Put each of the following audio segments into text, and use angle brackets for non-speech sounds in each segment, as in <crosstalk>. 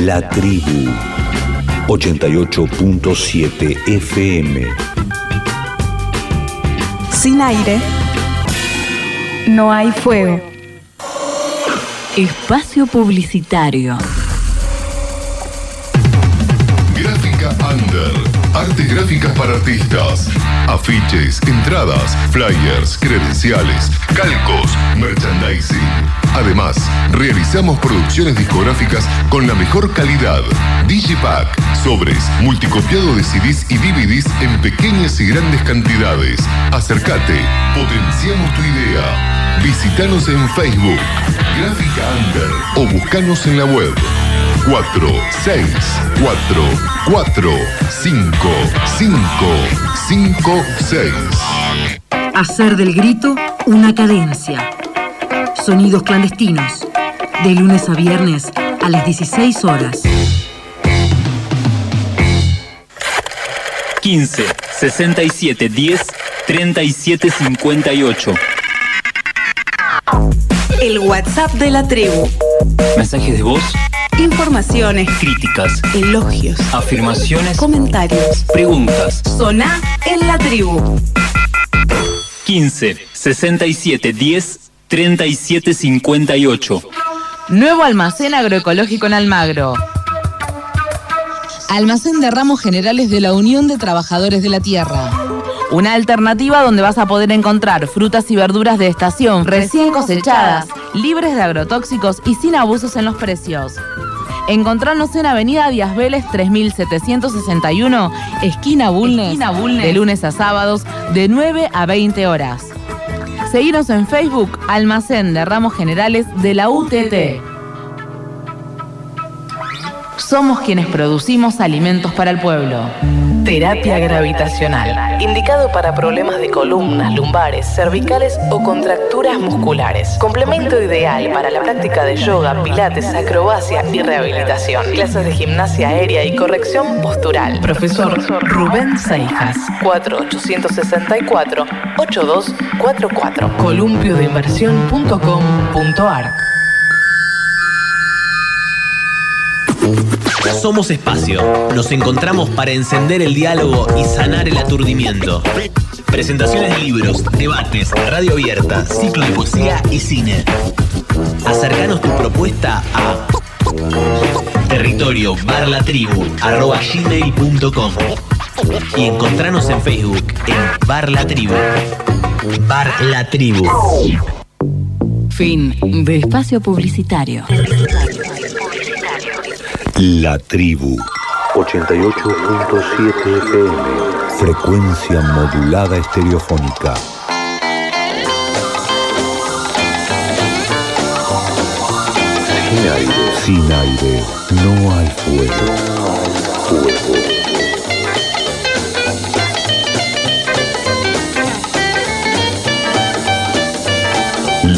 La tribu 88.7 FM. Sin aire, no hay fuego. Espacio publicitario. Gráfica Under. Artes gráficas para artistas. Afiches, entradas, flyers, credenciales, calcos, merchandising. Además, realizamos producciones discográficas con la mejor calidad. Digipack, sobres, multicopiado de CDs y DVDs en pequeñas y grandes cantidades. Acércate, potenciamos tu idea. Visítanos en Facebook, Gráfica Under o buscanos en la web 4, 6, 4, 4, 5, 5, 5, 6. Hacer del grito una cadencia. Sonidos clandestinos. De lunes a viernes a las 16 horas. 15 67 10 37 58. El WhatsApp de la tribu. Mensajes de voz, Informaciones, críticas, elogios, afirmaciones, comentarios. preguntas. Soná en la tribu. 15 67 10 37 58. Nuevo almacén agroecológico en Almagro. Almacén de ramos generales de la Unión de Trabajadores de la Tierra. Una alternativa donde vas a poder encontrar frutas y verduras de estación recién cosechadas, libres de agrotóxicos y sin abusos en los precios. Encontrarnos en Avenida Díaz Vélez 3761, esquina Bulnes, de lunes a sábados, de 9 a 20 horas. Seguinos en Facebook, Almacén de Ramos Generales de la UTT. Somos quienes producimos alimentos para el pueblo. Terapia gravitacional. Indicado para problemas de columnas, lumbares, cervicales o contracturas musculares. Complemento ideal para la práctica de yoga, pilates, acrobacia y rehabilitación. Clases de gimnasia aérea y corrección postural. Profesor Rubén Seijas. 4864-8244. columpiodeinversión.com.ar Somos espacio. Nos encontramos para encender el diálogo y sanar el aturdimiento. Presentaciones de libros, debates, radio abierta, ciclo de poesía y cine. Acercanos tu propuesta a territorio gmail.com y encontranos en Facebook en Bar La Tribu. Bar La Tribu. Fin de espacio publicitario. La tribu 88.7 FM. Frecuencia modulada estereofónica. Sin aire. Sin aire. No hay fuego. Fuego.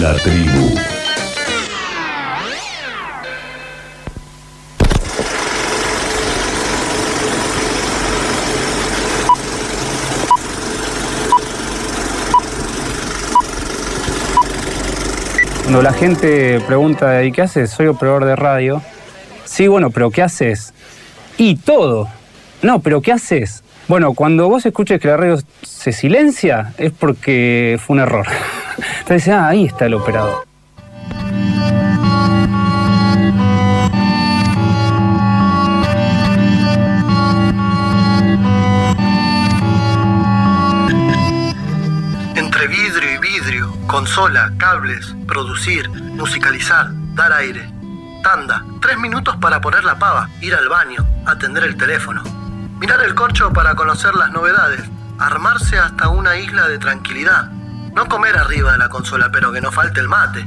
La tribu. Cuando la gente pregunta, ¿y qué haces? Soy operador de radio. Sí, bueno, pero ¿qué haces? Y todo. No, pero ¿qué haces? Bueno, cuando vos escuches que la radio se silencia, es porque fue un error. <laughs> Entonces, ah, ahí está el operador. Entre vidrio y vidrio, consola, cables, producir, musicalizar, dar aire. Tanda, tres minutos para poner la pava, ir al baño, atender el teléfono. Mirar el corcho para conocer las novedades, armarse hasta una isla de tranquilidad. No comer arriba de la consola, pero que no falte el mate.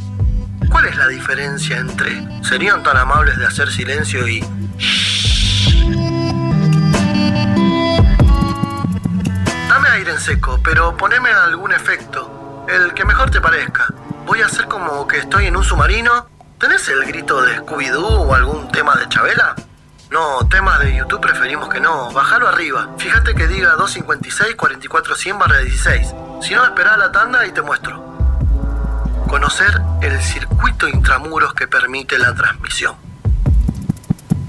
¿Cuál es la diferencia entre serían tan amables de hacer silencio y seco, pero poneme algún efecto. El que mejor te parezca. Voy a hacer como que estoy en un submarino. ¿Tenés el grito de Scooby-Doo o algún tema de Chabela? No, temas de YouTube preferimos que no. Bájalo arriba. Fíjate que diga 256 44 barra 16. Si no, espera la tanda y te muestro. Conocer el circuito intramuros que permite la transmisión.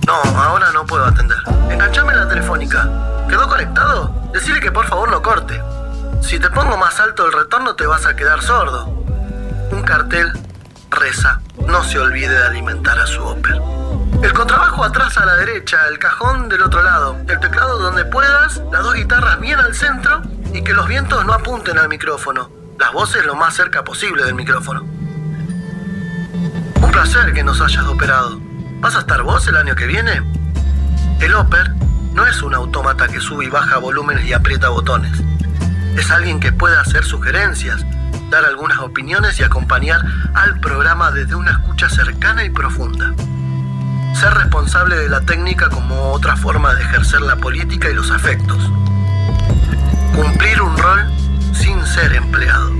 No, ahora no puedo atender. Enganchame la telefónica. ¿Quedó conectado? Decile que por favor no corte. Si te pongo más alto el retorno te vas a quedar sordo. Un cartel reza, no se olvide de alimentar a su óper. El contrabajo atrás a la derecha, el cajón del otro lado, el teclado donde puedas, las dos guitarras bien al centro y que los vientos no apunten al micrófono. Las voces lo más cerca posible del micrófono. Un placer que nos hayas operado. ¿Vas a estar vos el año que viene? El Oper no es un autómata que sube y baja volúmenes y aprieta botones. Es alguien que puede hacer sugerencias, dar algunas opiniones y acompañar al programa desde una escucha cercana y profunda. Ser responsable de la técnica como otra forma de ejercer la política y los afectos. Cumplir un rol sin ser empleado.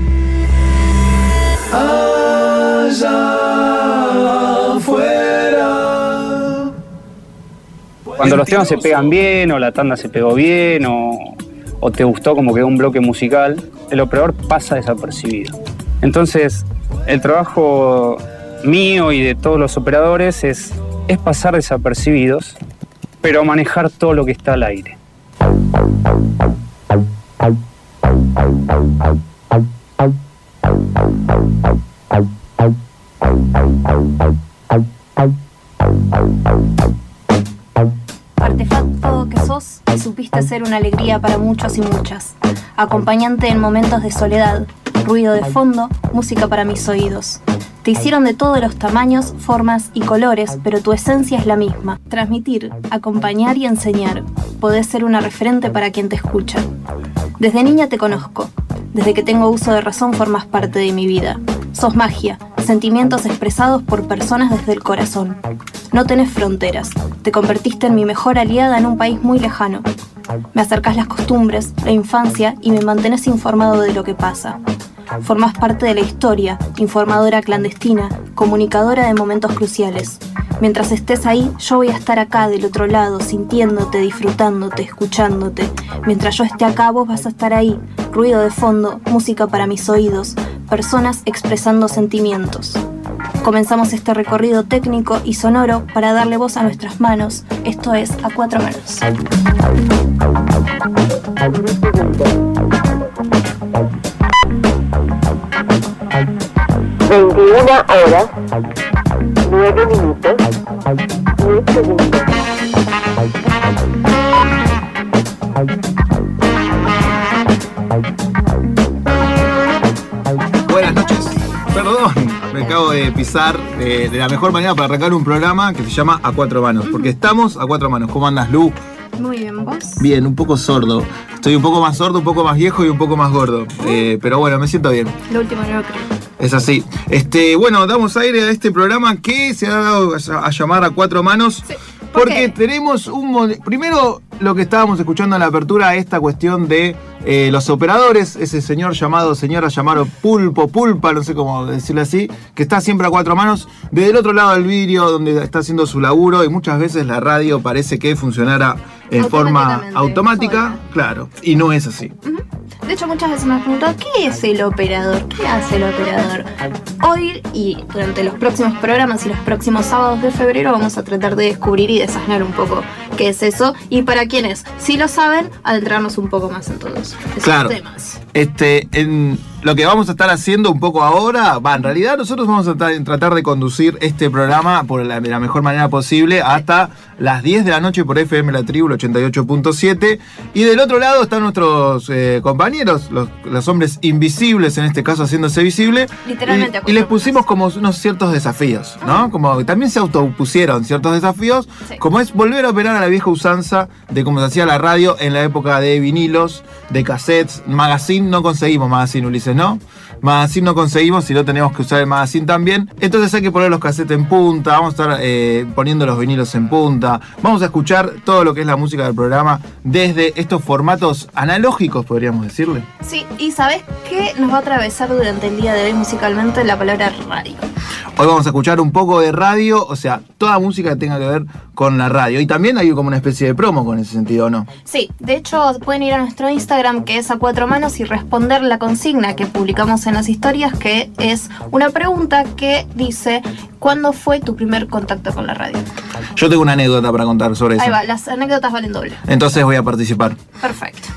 Cuando los temas se pegan bien, o la tanda se pegó bien, o, o te gustó como quedó un bloque musical, el operador pasa desapercibido. Entonces, el trabajo mío y de todos los operadores es, es pasar desapercibidos, pero manejar todo lo que está al aire. Artefacto que sos y supiste ser una alegría para muchos y muchas. Acompañante en momentos de soledad, ruido de fondo, música para mis oídos. Te hicieron de todos los tamaños, formas y colores, pero tu esencia es la misma. Transmitir, acompañar y enseñar. Podés ser una referente para quien te escucha. Desde niña te conozco. Desde que tengo uso de razón formas parte de mi vida. Sos magia, sentimientos expresados por personas desde el corazón. No tenés fronteras. Te convertiste en mi mejor aliada en un país muy lejano. Me acercás las costumbres, la infancia y me mantenés informado de lo que pasa. Formás parte de la historia, informadora clandestina, comunicadora de momentos cruciales. Mientras estés ahí, yo voy a estar acá del otro lado, sintiéndote, disfrutándote, escuchándote. Mientras yo esté acá, vos vas a estar ahí. Ruido de fondo, música para mis oídos, personas expresando sentimientos. Comenzamos este recorrido técnico y sonoro para darle voz a nuestras manos. Esto es A Cuatro Manos. 21 horas, 9 minutos, acabo de pisar eh, de la mejor manera para arrancar un programa que se llama A Cuatro Manos. Porque estamos a cuatro manos. ¿Cómo andas, Lu? Muy bien, ¿vos? Bien, un poco sordo. Estoy un poco más sordo, un poco más viejo y un poco más gordo. Eh, pero bueno, me siento bien. Lo último no lo creo. Es así. Este, bueno, damos aire a este programa que se ha dado a llamar a cuatro manos. Porque tenemos un Primero, lo que estábamos escuchando en la apertura, esta cuestión de eh, los operadores, ese señor llamado, señora llamado Pulpo, Pulpa, no sé cómo decirle así, que está siempre a cuatro manos, desde el otro lado del vidrio, donde está haciendo su laburo, y muchas veces la radio parece que funcionara en forma automática, claro, y no es así. De hecho, muchas veces me han preguntado, ¿qué es el operador? ¿Qué hace el operador? Hoy y durante los próximos programas y los próximos sábados de febrero vamos a tratar de descubrir y desasnar un poco qué es eso y para quienes sí lo saben, adentrarnos un poco más en todos esos Claro. temas. Este, en lo que vamos a estar haciendo un poco ahora, va, en realidad nosotros vamos a tra- tratar de conducir este programa por la, de la mejor manera posible hasta las 10 de la noche por FM La Tribu, el 88.7. Y del otro lado están nuestros eh, compañeros, los, los hombres invisibles, en este caso haciéndose visible. Literalmente, Y, y les pusimos como unos ciertos desafíos, ¿no? Como que también se autopusieron ciertos desafíos, como es volver a operar a la vieja usanza de cómo se hacía la radio en la época de vinilos, de cassettes, magazine, no conseguimos magazine, Ulises, ¿no? Magazine no conseguimos, si no tenemos que usar el magazine también. Entonces hay que poner los cassettes en punta, vamos a estar eh, poniendo los vinilos en punta, vamos a escuchar todo lo que es la música del programa desde estos formatos analógicos, podríamos decirle. Sí, y ¿sabes qué nos va a atravesar durante el día de hoy musicalmente la palabra radio? Hoy vamos a escuchar un poco de radio, o sea, toda música que tenga que ver con la radio. Y también hay como una especie de promo con ese sentido, ¿no? Sí, de hecho pueden ir a nuestro Instagram que es a cuatro manos y responder la consigna que publicamos en las historias, que es una pregunta que dice, ¿cuándo fue tu primer contacto con la radio? Yo tengo una anécdota para contar sobre eso. Ahí va, las anécdotas valen doble. Entonces voy a participar. Perfecto.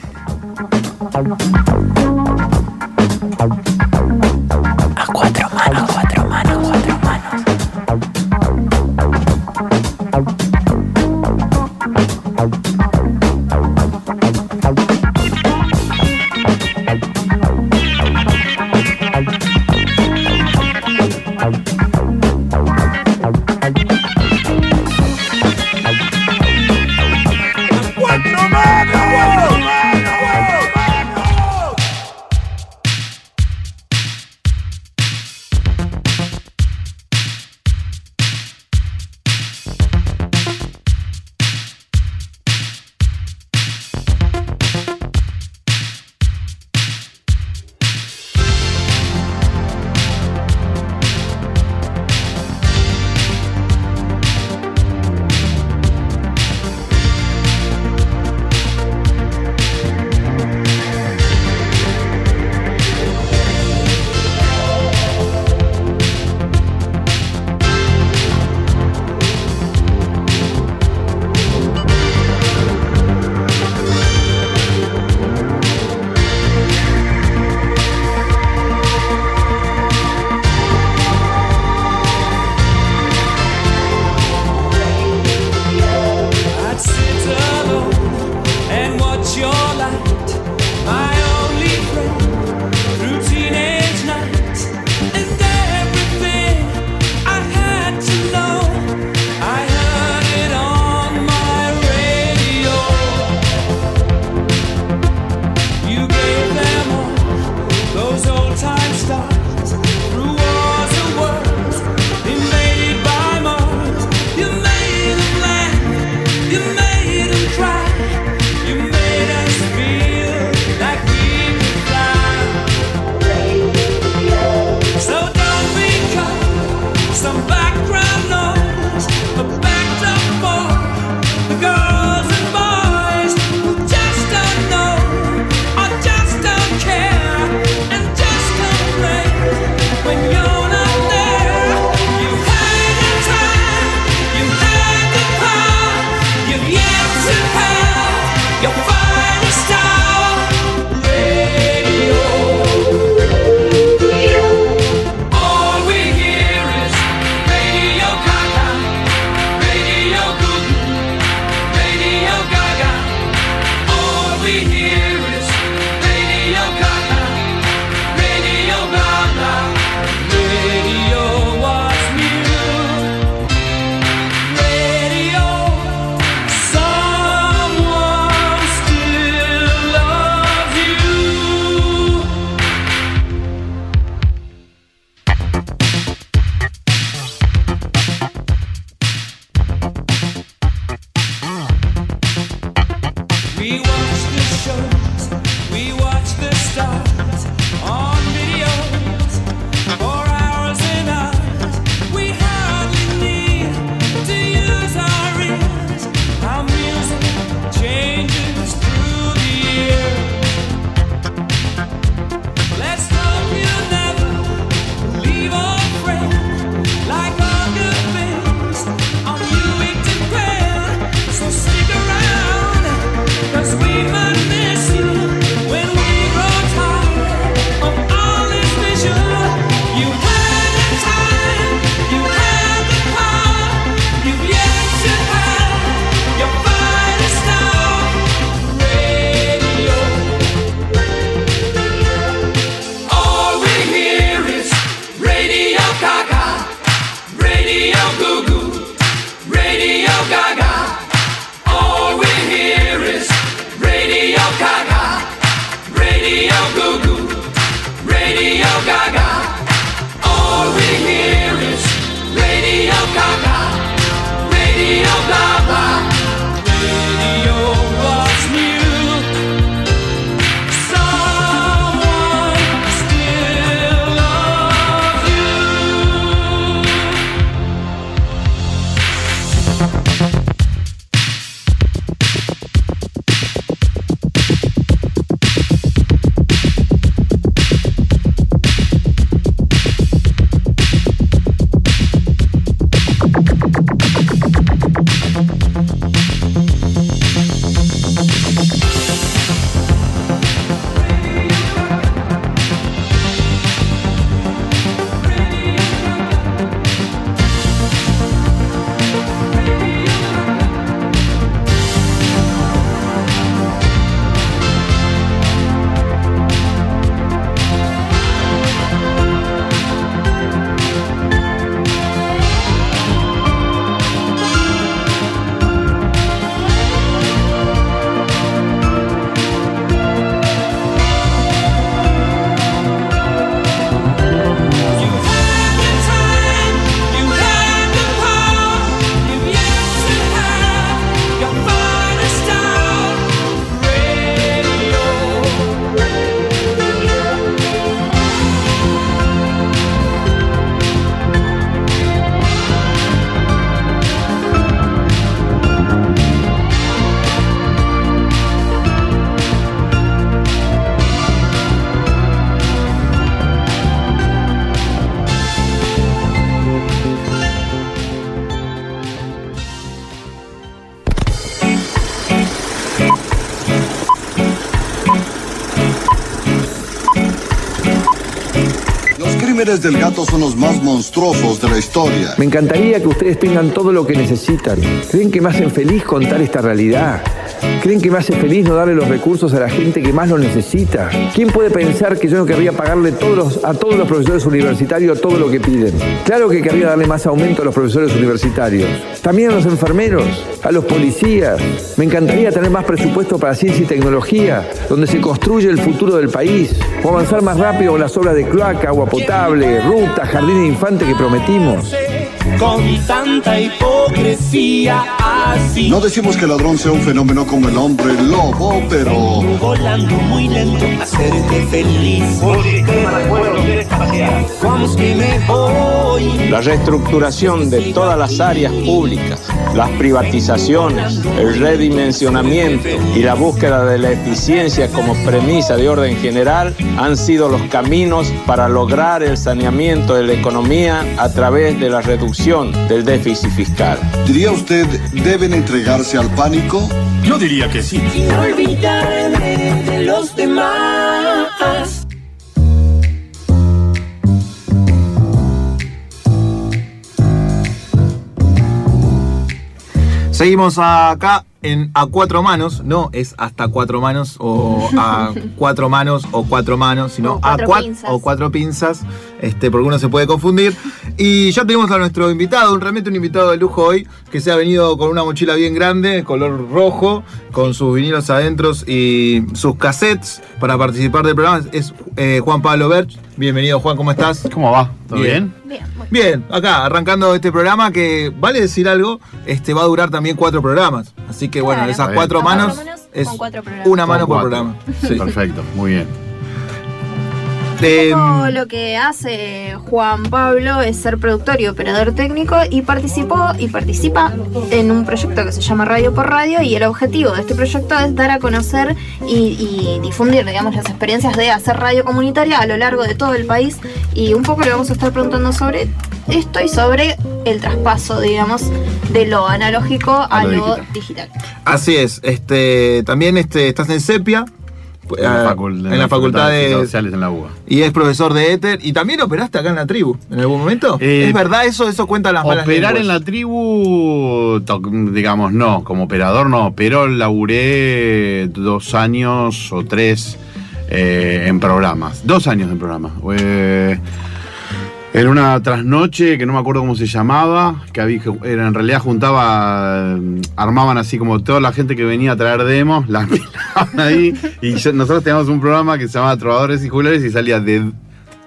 of life. Crímenes del gato son los más monstruosos de la historia. Me encantaría que ustedes tengan todo lo que necesitan. ¿Creen que me hacen feliz contar esta realidad? ¿Creen que me hace feliz no darle los recursos a la gente que más lo necesita? ¿Quién puede pensar que yo no querría pagarle los- a todos los profesores universitarios todo lo que piden? Claro que querría darle más aumento a los profesores universitarios. También a los enfermeros, a los policías. Me encantaría tener más presupuesto para ciencia y tecnología, donde se construye el futuro del país. O avanzar más rápido con las obras de cloaca, agua potable, rutas, jardín de infante que prometimos. Con tanta hipocresía así. No decimos que el ladrón sea un fenómeno como el hombre lobo, pero Volando muy lento, hacerte feliz. Vamos que me voy. La reestructuración de todas las áreas públicas, las privatizaciones, el redimensionamiento y la búsqueda de la eficiencia como premisa de orden general han sido los caminos para lograr el saneamiento de la economía a través de la reducción del déficit fiscal. ¿diría usted deben entregarse al pánico? Yo diría que sí. Y no olvidarme de los demás. Seguimos acá en A Cuatro Manos, no es hasta cuatro manos o a <laughs> cuatro manos o cuatro manos, sino a cuatro cuatro pinzas. o cuatro pinzas, este, porque uno se puede confundir. Y ya tenemos a nuestro invitado, un realmente un invitado de lujo hoy, que se ha venido con una mochila bien grande, color rojo, con sus vinilos adentro y sus cassettes para participar del programa. Es eh, Juan Pablo Berch. Bienvenido Juan, ¿cómo estás? ¿Cómo va? ¿Todo bien? Bien, acá, arrancando este programa que, vale decir algo, este va a durar también cuatro programas. Así que bueno, Claro. esas cuatro bien. manos es con cuatro programas. una mano por programa. Sí. Perfecto, muy bien. Eh, Poco lo que hace Juan Pablo es ser productor y operador técnico y participó y participa en un proyecto que se llama Radio por Radio y el objetivo de este proyecto es dar a conocer y, y difundir digamos las experiencias de hacer radio comunitaria a lo largo de todo el país y un poco le vamos a estar preguntando sobre esto y sobre el traspaso digamos de lo analógico a, lo digital. digital. así es, este, también este, estás en Sepia. En la, ah, en la facultad de. Sociales en la UBA. Y es profesor de Éter. Y también operaste acá en la tribu, en algún momento. Eh, ¿Es verdad eso? Eso cuenta las malas Operar en la tribu, digamos, no, como operador no, pero laburé dos años o tres eh, en programas. Dos años en programas. Eh, en una trasnoche que no me acuerdo cómo se llamaba, que había, en realidad juntaba, eh, armaban así como toda la gente que venía a traer demos, la <laughs> apilaban ahí. Y nosotros teníamos un programa que se llamaba Trovadores y Jugulares y salía de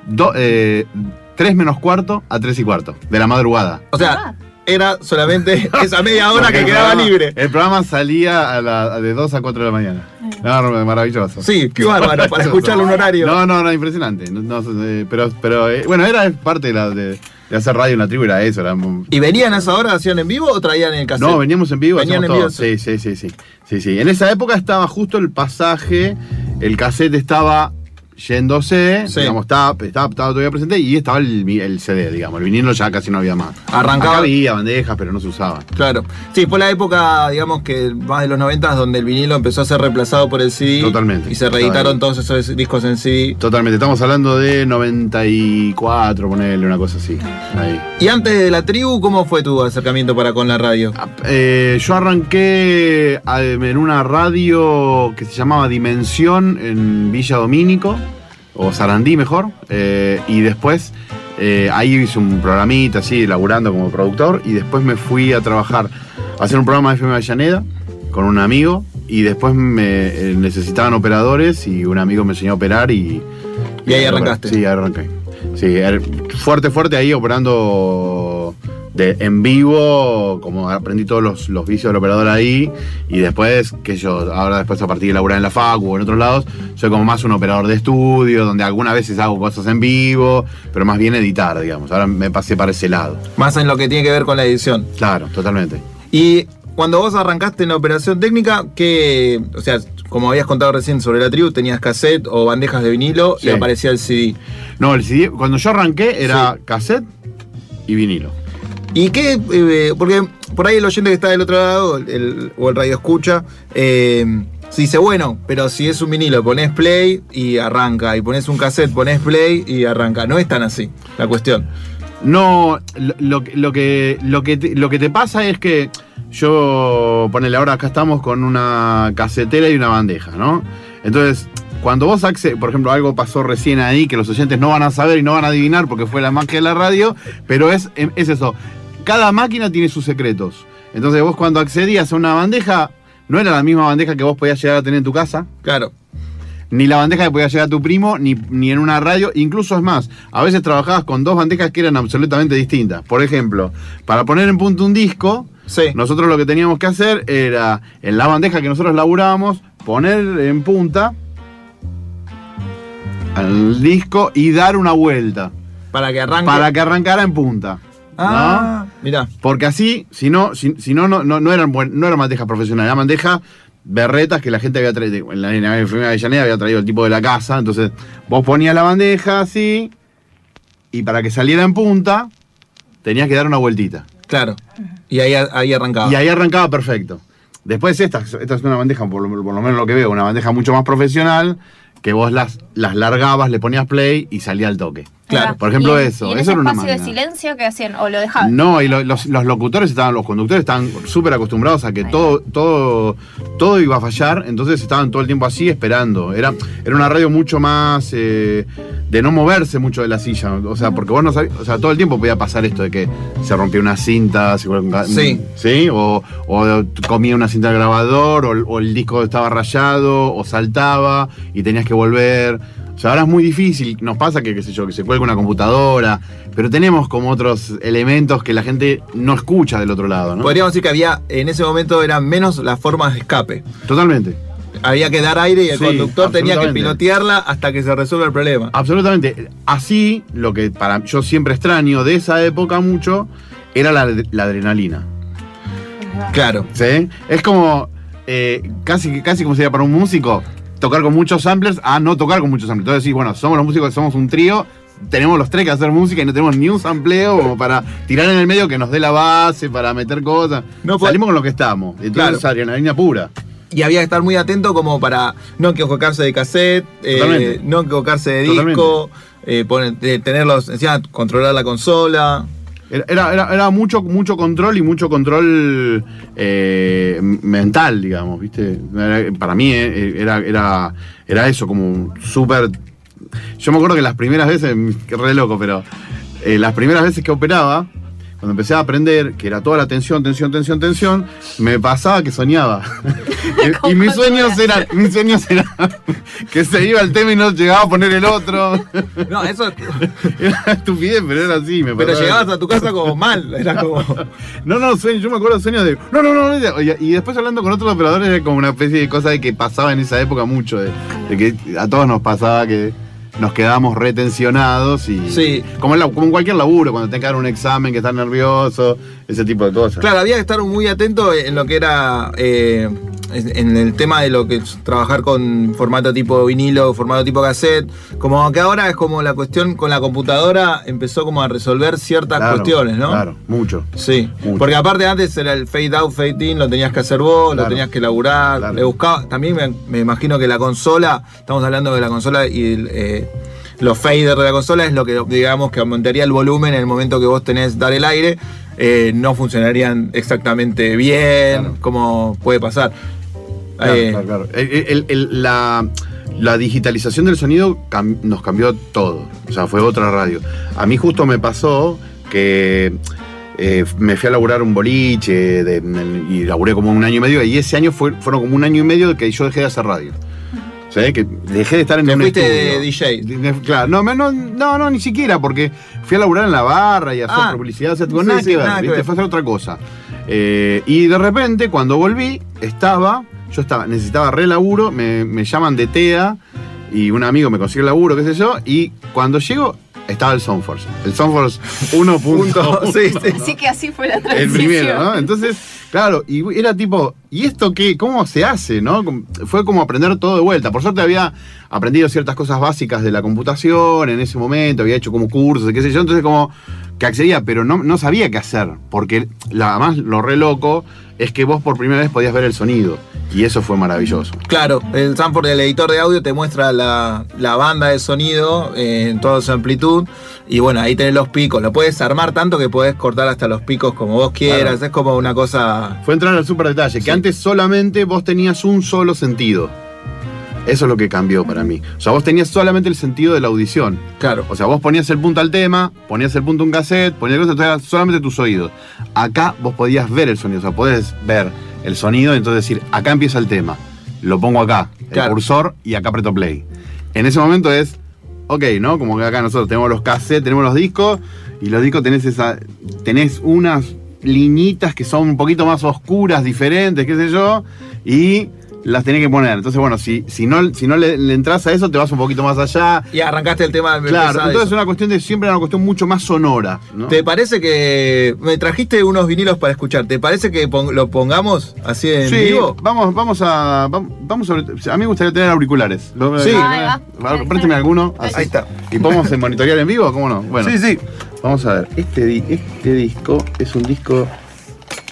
do- eh, 3 menos cuarto a 3 y cuarto, de la madrugada. O sea, era solamente <laughs> esa media hora Porque que quedaba programa- libre. El programa salía a la- de 2 a 4 de la mañana. No, maravilloso. Sí, qué bárbaro, para <laughs> escucharlo un horario. No, no, no, impresionante. No, no, eh, pero, pero eh, bueno, era parte de, la, de, de hacer radio en la tribu, era eso. Era, ¿Y venían a esa hora, hacían en vivo o traían en el cassette? no, veníamos en vivo, Venían en todo. vivo. Sí, sí, sí, sí, sí, sí. En esa época estaba justo el pasaje, el cassette estaba yéndose, Sí. digamos, estaba, estaba, estaba todavía presente y estaba el, CD, digamos. El vinilo ya casi no había más. Arrancaba- Acá había bandejas, pero no se usaban. Claro. Sí, fue la época, digamos que más de los 90 donde el vinilo empezó a ser reemplazado por el CD. Totalmente. Y se reeditaron todos esos discos en CD. Totalmente, estamos hablando de 94, ponerle una cosa así. Ahí. Y antes de la tribu, ¿cómo fue tu acercamiento para con la radio? Eh, yo arranqué a- en una radio que se llamaba Dimensión en Villa Domínico, o Sarandí mejor, eh, y después eh, ahí hice un programita así, laburando como productor, y después me fui a trabajar, a hacer un programa de FM Avellaneda con un amigo, y después me eh, necesitaban operadores, y un amigo me enseñó a operar, y... Y ahí arrancaste. Sí, ahí arranqué. Sí, er- fuerte, fuerte ahí operando de, en vivo, como aprendí todos los, los vicios del operador ahí, y después, que yo, ahora después a partir de laburar en la facu o en otros lados, soy como más un operador de estudio, donde algunas veces hago cosas en vivo, pero más bien editar, digamos. Ahora me pasé para ese lado. Más en lo que tiene que ver con la edición. Claro, totalmente. Y cuando vos arrancaste en la operación técnica, ¿qué, o sea, como habías contado recién sobre la tribu, tenías cassette o bandejas de vinilo Sí. y aparecía el CD. No, el CD, cuando yo arranqué era cassette y vinilo. ¿Y qué? eh, porque por ahí el oyente que está del otro lado, o el radio escucha, eh, se dice, bueno, pero si es un vinilo, pones play y arranca. Y pones un cassette, pones play y arranca. No es tan así la cuestión. No, lo, lo lo que, lo, que te, lo que te pasa es que yo, ponele, ahora acá estamos con una casetera y una bandeja, ¿no? Entonces, cuando vos accedes, por ejemplo, algo pasó recién ahí que los oyentes no van a saber y no van a adivinar porque fue la magia de la radio, pero es, es eso. Cada máquina tiene sus secretos. Entonces, vos cuando accedías a una bandeja, no era la misma bandeja que vos podías llegar a tener en tu casa. Claro. Ni la bandeja que podía llegar a tu primo, ni, ni en una radio. Incluso es más, a veces trabajabas con dos bandejas que eran absolutamente distintas. Por ejemplo, para poner en punto un disco, nosotros lo que teníamos que hacer era, en la bandeja que nosotros laburábamos, poner en punta al disco y dar una vuelta. Para que arranque. Para que arrancara en punta. Ah, mira. Porque así, si no, si, si no, no, no, no eran, buen- no eran bandejas profesionales, eran bandejas berretas que la gente había traído. En la, en la enfermedad de Avellaneda había traído el tipo de la casa. Entonces, vos ponías la bandeja así, y para que saliera en punta, tenías que dar una vueltita. Claro. Y ahí, ahí arrancaba. Y ahí arrancaba perfecto. Después esta, esta es una bandeja, por lo, por lo menos lo que veo, una bandeja mucho más profesional, que vos las, las largabas, le ponías play y salía al toque. Claro. Por ejemplo Y eso, y en eso ese era una espacio de silencio que hacían o lo dejaban. No, y lo- los, los locutores estaban, los conductores estaban súper acostumbrados a que todo, todo, todo iba a fallar, entonces estaban todo el tiempo así esperando. Era, era una radio mucho más eh, de no moverse mucho de la silla. O sea, porque vos no sabías, o sea, todo el tiempo podía pasar esto de que se rompía una cinta, se Sí. ¿sí? O, o comía una cinta de grabador, o, o el disco estaba rayado, o saltaba y tenías que volver. O sea, ahora es muy difícil. Nos pasa que, qué sé yo, que se cuelga una computadora, pero tenemos como otros elementos que la gente no escucha del otro lado, ¿no? Podríamos decir que había, en ese momento eran menos las formas de escape. Totalmente. Había que dar aire y el Sí, conductor tenía que pilotearla hasta que se resuelva el problema. Absolutamente. Así, lo que para yo siempre extraño de esa época mucho era la, la adrenalina. Claro. ¿Sí? Es como eh, casi, casi como sería para un músico tocar con muchos samplers a no tocar con muchos samplers. Entonces, sí, bueno, somos los músicos, somos un trío, tenemos los tres que hacer música y no tenemos ni un sampleo como para tirar en el medio que nos dé la base, para meter cosas. Salimos con lo que estamos. Entonces, Claro. adrenalina pura. Y había que estar muy atento como para no equivocarse de cassette, eh, no equivocarse de disco, eh, poner- eh, tenerlos, encima controlar la consola. Era, era- era- mucho, mucho control y mucho control eh, mental, digamos, ¿viste? Para mí eh, era, era, era eso, como súper. Yo me acuerdo que las primeras veces, <laughs> re loco, pero eh, las primeras veces que operaba, cuando empecé a aprender, que era toda la tensión, tensión, tensión, tensión, me pasaba que soñaba. <laughs> y, <laughs> y mis sueños eran, mis sueños eran que se iba el tema y no llegaba a poner el otro. No, eso. <laughs> Era estupidez, pero era así. Me Pero pasaba. llegabas a tu casa como mal, era como. <laughs> No, no, sueño, yo me acuerdo de sueños de. No, no, no, no. Y, después hablando con otros operadores era como una especie de cosa de que pasaba en esa época mucho. De, de que a todos nos pasaba que nos quedábamos retencionados y. Sí. Como en, la- como en cualquier laburo, cuando tenés que dar un examen, que estás nervioso, ese tipo de cosas. Claro, había que estar muy atento en lo que era. eh, en el tema de lo que es trabajar con formato tipo vinilo, formato tipo cassette. Como que ahora es como la cuestión con la computadora empezó como a resolver ciertas Claro, cuestiones, ¿no? Claro, mucho. Sí, Mucho. porque aparte antes era el fade out, fade in, lo tenías que hacer vos, lo tenías que laburar, le buscaba, también me, me imagino que la consola, estamos hablando de la consola y el, eh, los faders de la consola es lo que digamos que aumentaría el volumen en el momento que vos tenés dar el aire, eh, no funcionarían exactamente bien, como puede pasar. Claro, Eh, claro, claro. El- el- el- la, la digitalización del sonido cam- nos cambió todo. O sea, fue otra radio. A mí justo me pasó que eh, me fui a laburar un boliche de- y laburé como un año y medio. Y ese año fue- fueron como un año y medio que yo dejé de hacer radio. Que dejé de estar en Te un fuiste estudio. de DJ. De- Claro, no, me- no, no, no, ni siquiera, porque fui a laburar en la barra y a hacer Ah. publicidad, o sea, Sí, nada que ver, nada que ¿viste? ver. fue a hacer otra cosa. Eh, y de repente, cuando volví, estaba, yo estaba, necesitaba re laburo, me, me llaman de TEA y un amigo me consigue el laburo, qué sé yo, y cuando llego, estaba el Soundforce. El Soundforce 1.0. Sí, sí. Así que así fue la El transición. primero, ¿no? Entonces, claro, y era tipo, ¿y esto qué? ¿Cómo se hace, no? Fue como aprender todo de vuelta. Por suerte había aprendido ciertas cosas básicas de la computación en ese momento, había hecho como cursos, qué sé yo, entonces como que accedía, pero no, no sabía qué hacer, porque la, además lo re loco es que vos por primera vez podías ver el sonido. Y eso fue maravilloso. Claro, el Sanford del editor de audio te muestra la, la banda de sonido eh, en toda su amplitud. Y bueno, ahí tenés los picos. Lo puedes armar tanto que podés cortar hasta los picos como vos quieras. Claro. Es como una cosa. Fue entrar al super detalle, que antes solamente vos tenías un solo sentido. Eso es lo que cambió para mí. O sea, vos tenías solamente el sentido de la audición. Claro. O sea, vos ponías el punto al tema, ponías el punto a un cassette, ponías cosas, entonces solamente tus oídos. Acá vos podías ver el sonido, o sea, podés ver el sonido y entonces decir, acá empieza el tema. Lo pongo acá, el cursor y acá aprieto play. En ese momento es, ok, ¿no? Como que acá nosotros tenemos los cassettes, tenemos los discos, y los discos tenés esa. tenés unas liñitas que son un poquito más oscuras, diferentes, qué sé yo, y las tenés que poner. Entonces, bueno, si, si no, si no le, le entras a eso, te vas un poquito más allá. Y arrancaste el tema del Claro, entonces es una cuestión de siempre era una cuestión mucho más sonora. ¿no? ¿Te parece que. Me trajiste unos vinilos para escuchar? ¿Te parece que pon- lo pongamos así en sí, vivo? vamos, vamos a. vam- Vamos a, a mí me gustaría tener auriculares. Sí. eh, Présteme alguno. así. Ahí está. ¿Y podemos monitorear en vivo? ¿Cómo no? Bueno. Sí, sí. Vamos a ver. Este, este disco es un disco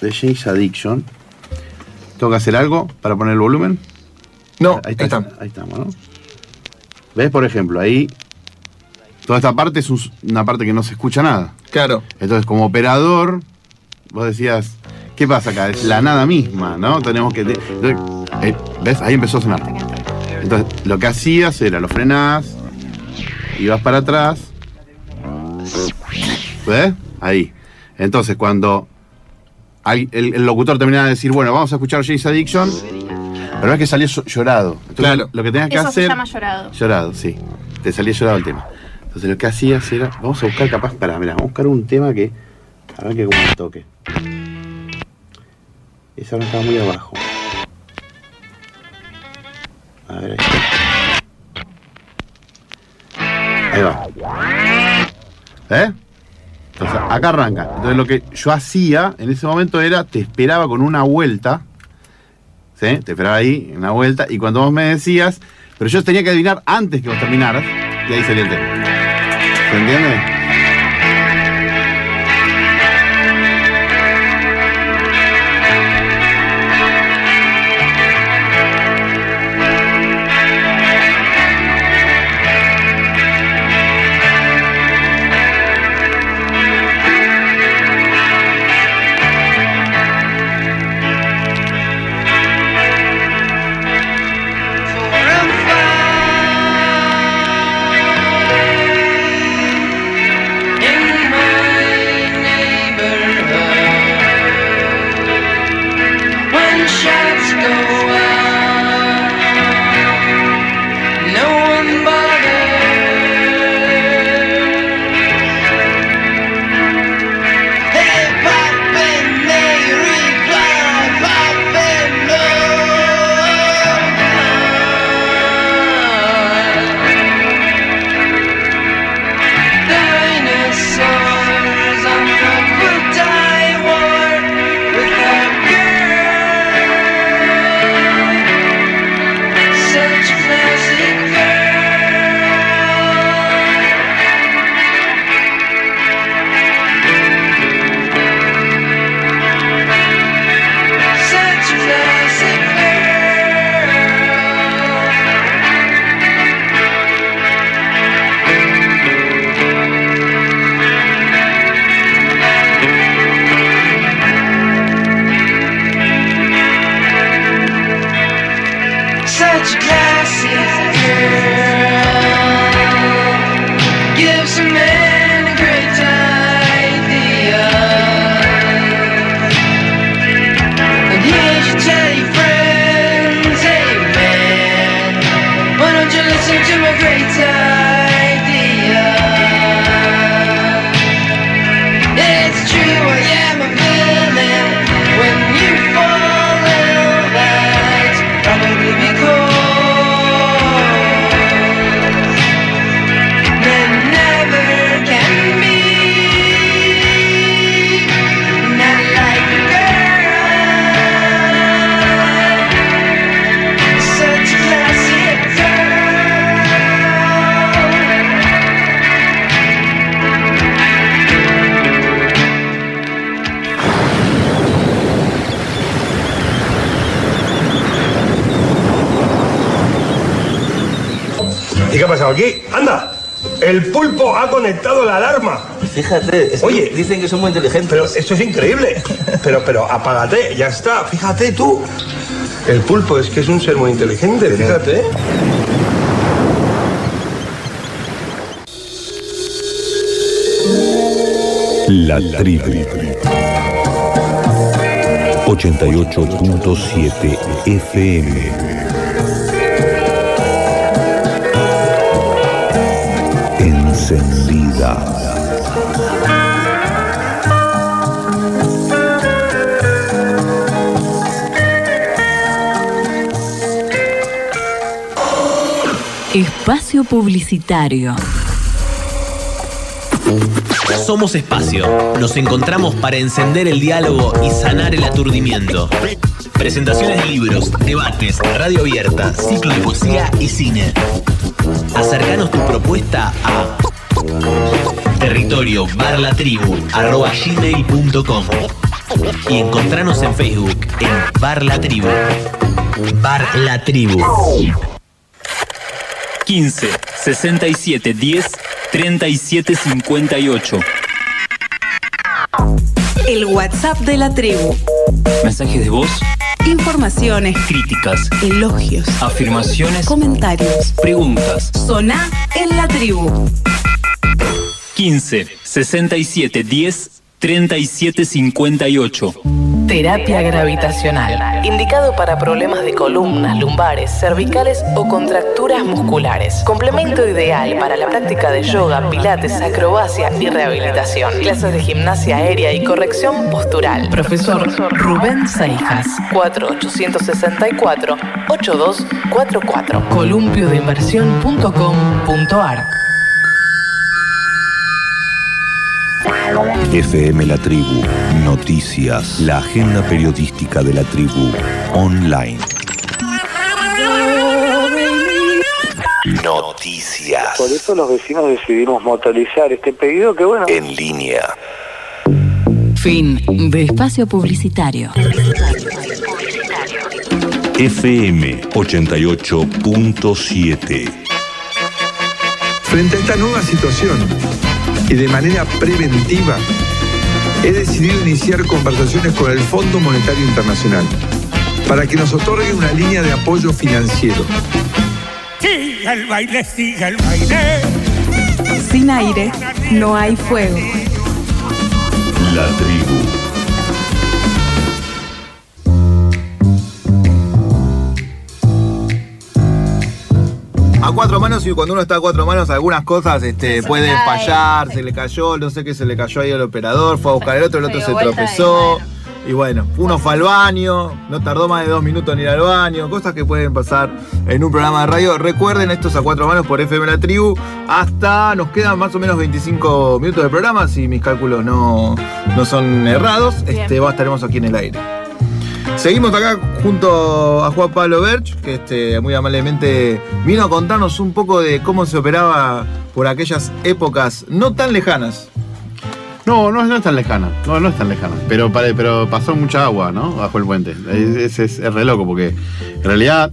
de James Addiction. ¿Tengo que hacer algo para poner el volumen? No, ahí, está, ahí estamos, ¿no? ¿Ves, por ejemplo? Ahí. Toda esta parte es un- una parte que no se escucha nada. Claro. Entonces, como operador, vos decías, ¿qué pasa acá? Es la nada misma, ¿no? Tenemos que. eh, ¿Ves? Ahí empezó a sonar. Entonces, lo que hacías era lo frenás, ibas para atrás. ¿Ves? Ahí. Entonces, cuando el, el locutor terminaba de decir, bueno, vamos a escuchar James Addiction, pero es que salió llorado. Entonces, Claro. lo que tenías que Eso se hacer. llama llorado. Llorado, sí. Te salía llorado el tema. Entonces lo que hacías era. Vamos a buscar capaz para. Mira, vamos a buscar un tema que. A ver que como toque. Esa no estaba muy abajo. A ver, ahí. Ahí va. ¿Eh? Entonces, acá arranca. Entonces lo que yo hacía en ese momento era, te esperaba con una vuelta. ¿Sí? Te esperaba ahí, una vuelta, y cuando vos me decías, pero yo tenía que adivinar antes que vos terminaras, y ahí salía el tema. ¿Se entiende? Pasado aquí? ¡Anda! El pulpo ha conectado la alarma. Fíjate, es que Oye, dicen que son muy inteligentes. Pero esto es increíble. Pero, pero apágate, ya está. Fíjate tú. El pulpo es que es un ser muy inteligente, fíjate. La tribu. 88.7 FM. Encendida. Espacio Publicitario. Somos Espacio. Nos encontramos para encender el diálogo y sanar el aturdimiento. Presentaciones de libros, debates, radio abierta, ciclo de poesía y cine. Acercanos tu propuesta a territorio arroba gmail.com y encontranos en Facebook en Bar La Tribu. Bar La Tribu. 15 67 10 37 58. El WhatsApp de la tribu. Mensajes de voz, Informaciones, críticas, elogios, afirmaciones, comentarios. preguntas. Soná en la tribu. 15 67 10 37 58. Terapia gravitacional. Indicado para problemas de columnas, lumbares, cervicales o contracturas musculares. Complemento ideal para la práctica de yoga, pilates, acrobacia y rehabilitación. Clases de gimnasia aérea y corrección postural. Profesor Rubén Seijas. 4864-8244. columpiodeinversión.com.ar FM La Tribu. Noticias. La agenda periodística de la tribu. Online. Noticias. Por eso los vecinos decidimos motorizar este pedido que bueno. En línea. Fin de espacio publicitario. FM 88.7. Frente a esta nueva situación y de manera preventiva, he decidido iniciar conversaciones con el Fondo Monetario Internacional para que nos otorgue una línea de apoyo financiero. Siga el baile, siga el baile. Sin aire no hay fuego. La tribu. A cuatro manos y cuando uno está a cuatro manos algunas cosas este, pueden fallar, se le cayó, no sé qué se le cayó ahí al operador, fue a buscar el otro, el otro Se tropezó. Y bueno, uno fue al baño, no tardó más de dos minutos en ir al baño, cosas que pueden pasar en un programa de radio. Recuerden, estos a cuatro manos por FM La Tribu. Hasta nos quedan más o menos 25 minutos de programa, si mis cálculos no, no son errados. Este, va, estaremos aquí en el aire. Seguimos acá junto a Juan Pablo Berch, que este, muy amablemente vino a contarnos un poco de cómo se operaba por aquellas épocas no tan lejanas. No, no, no es tan lejana. No, no es tan lejana. Pero, pero pasó mucha agua, ¿no? Bajo el puente. Es- es re loco porque en realidad,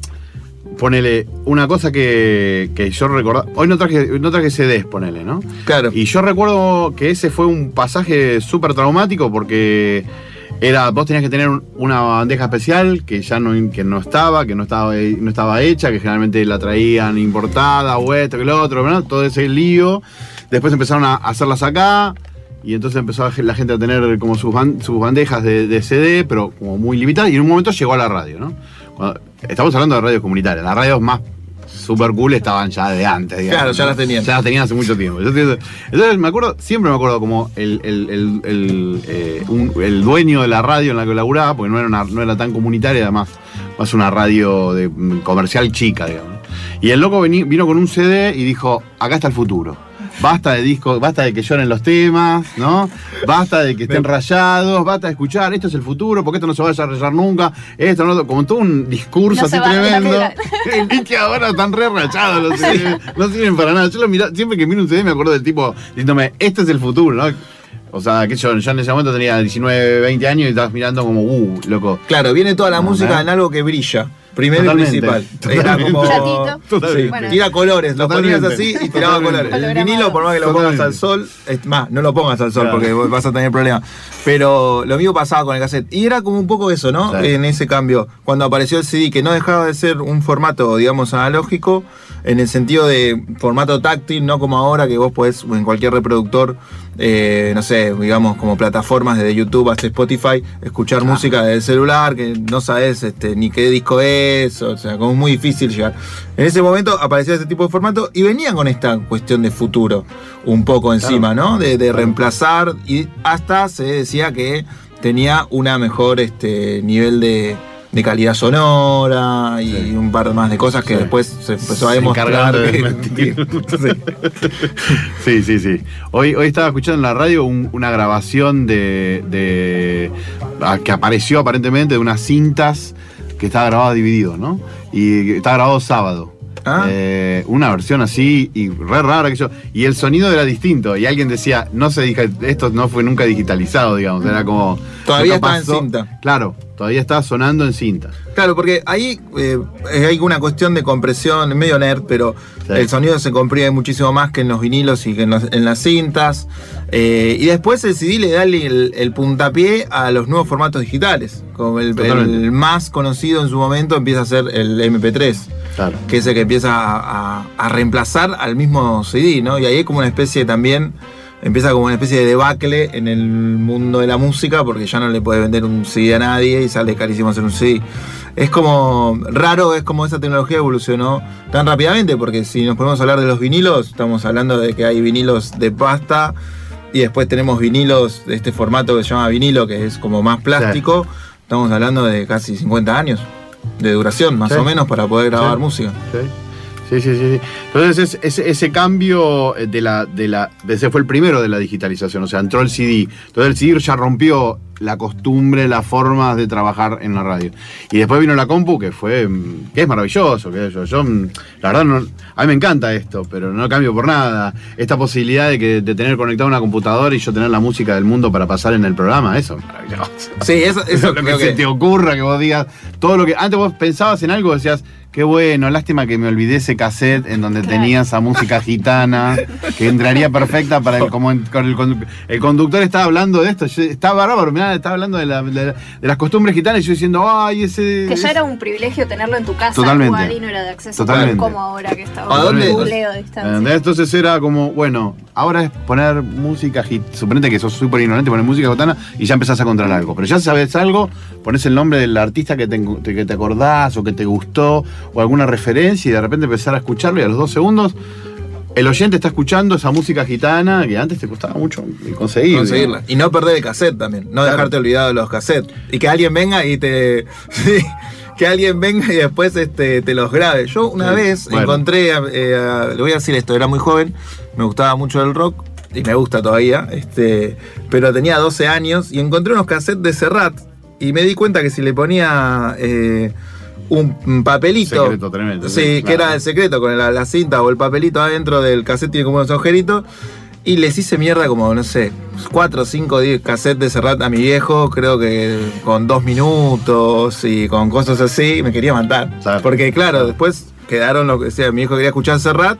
ponele una cosa que, que yo recordaba. Hoy no traje, no traje CDs, ponele, ¿no? Claro. Y yo recuerdo que ese fue un pasaje súper traumático porque era, vos tenías que tener un- una bandeja especial que ya no, que no estaba, que no estaba, no estaba hecha, que generalmente la traían importada o esto, que lo otro, ¿no? todo ese lío. Después empezaron a hacerlas acá. Y entonces empezó la gente a tener como sus, ban- sus bandejas de, CD, pero como muy limitadas. Y en un momento llegó a la radio, ¿no? Estamos hablando de radios comunitarias. Las radios más super cool estaban ya de antes, digamos. Claro, ya las tenían. Ya las tenían hace mucho tiempo. Entonces me acuerdo, siempre me acuerdo como el, el- el- el, eh, un- el dueño de la radio en la que laburaba, porque no era, una- no era tan comunitaria, además, más una radio de, mm, comercial chica, digamos. Y el loco veni- vino con un CD y dijo, acá está el futuro. Basta de discos, basta de que lloren los temas, ¿no? Basta de que estén rayados, basta de escuchar, esto es el futuro, porque esto no se va a rayar nunca, esto no, como todo un discurso No así tremendo. <laughs> Y que ahora están re rayados los CDs, no sirven para nada. Yo lo miraba, siempre que miro un CD me acuerdo del tipo diciéndome, este es el futuro, ¿no? O sea, que yo, yo en ese momento tenía 19, 20 años y estabas mirando como, uh, loco. Claro, viene toda la Ah, música ¿eh? en algo que brilla. Primero Totalmente. y principal. Era como. Chatito. Sí, Bueno. Tira colores, lo ponías así y tiraba Totalmente. colores. El vinilo, por más que lo pongas Totalmente. al sol, es más, no lo pongas al sol Claro. porque vas a tener problemas. Pero lo mismo pasaba con el cassette. Y era como un poco eso, ¿no? Claro. En ese cambio, cuando apareció el CD, que no dejaba de ser un formato, digamos, analógico, en el sentido de formato táctil, no como ahora que vos podés en cualquier reproductor, eh, no sé, digamos, como plataformas desde YouTube hasta Spotify, escuchar música del celular, que no sabes este, ni qué disco es, o sea, como muy difícil llegar. En ese momento aparecía ese tipo de formato y venían con esta cuestión de futuro un poco encima, ¿no? De, de reemplazar y hasta se decía que tenía una mejor este, nivel de, de calidad sonora y un par más de cosas que después se empezó a demostrar. de. <laughs> Sí, sí, sí. Hoy, hoy estaba escuchando en la radio un- una grabación de, de- que apareció aparentemente de unas cintas que estaba grabado dividido, ¿no? Y estaba grabado sábado. Ah. Eh, una versión así y re rara que yo. Y el sonido era distinto. Y alguien decía, no se esto no fue nunca digitalizado, digamos. Era como. Todavía nunca estaba en cinta. Claro, todavía estaba sonando en cinta. Claro, porque ahí eh, hay una cuestión de compresión, medio nerd, pero el sonido se comprime muchísimo más que en los vinilos y que en, los- en las cintas. Eh, y después el CD le da el, el puntapié a los nuevos formatos digitales. Como el más conocido en su momento empieza a ser el MP3. Claro. Que es el que empieza a, a- a reemplazar al mismo CD, ¿no? Y ahí es como una especie también. Empieza como una especie de debacle en el mundo de la música porque ya no le puede vender un CD a nadie y sale carísimo hacer un CD. Es como raro, es como esa tecnología evolucionó tan rápidamente porque si nos podemos hablar de los vinilos, estamos hablando de que hay vinilos de pasta y después tenemos vinilos de este formato que se llama vinilo que es como más plástico. Estamos hablando de casi 50 años de duración, más Sí. o menos, para poder grabar Sí. música. Sí, sí, sí. sí. Entonces es- ese, ese cambio eh, de la, de la. Ese fue el primero de la digitalización. O sea, entró el CD. Entonces el CD ya rompió la costumbre, las formas de trabajar en la radio. Y después vino la compu, que fue. mm, que es maravilloso. Que yo, yo, mm, la verdad, no, a mí me encanta esto, pero no cambio por nada. Esta posibilidad de, que, de tener conectada una computadora y yo tener la música del mundo para pasar en el programa, eso es maravilloso. Sí, eso, eso <laughs> lo que se te ocurra, que vos digas todo lo que. Antes vos pensabas en algo, decías, qué bueno, lástima que me olvidé ese cassette en donde Claro. tenía esa música gitana, que entraría perfecta para el. Como en- con el, el conductor estaba hablando de esto, yo- estaba bárbaro, mirá, estaba hablando de, la- de la- de las costumbres gitanas y yo diciendo, ay, ese. Que ya ese- era un privilegio tenerlo en tu casa Totalmente. y no era de acceso Totalmente. como ahora que estaba ¿A dónde? googleo de distancia. Entonces era como, bueno, ahora es poner música hit. Suponete que sos súper ignorante, poner música gitana y ya empezás a encontrar algo. Pero ya sabes algo, pones el nombre del artista que te, que te acordás o que te gustó o alguna referencia y de repente empezar a escucharlo y a los dos segundos el oyente está escuchando esa música gitana que antes te costaba mucho conseguir. conseguirla. Y no perder el cassette también, no dejarte olvidado de los cassettes. Y que alguien venga y te. <laughs> sí, que alguien venga y después este, te los grabe. Yo una Sí, vez bueno. encontré, eh, a- le voy a decir esto, era muy joven, me gustaba mucho el rock. Y me gusta todavía, este, pero tenía 12 años y encontré unos cassettes de Serrat y me di cuenta que si le ponía eh, un papelito, Secreto tremendo, sí, sí, que claro. era el secreto con la, la cinta o el papelito adentro del cassette tiene como unos agujeritos y les hice mierda como, no sé, 4 o 5 cassettes de Serrat a mi viejo, creo que con dos minutos y con cosas así, me quería matar. Porque claro, después quedaron lo que sea, mi viejo quería escuchar Serrat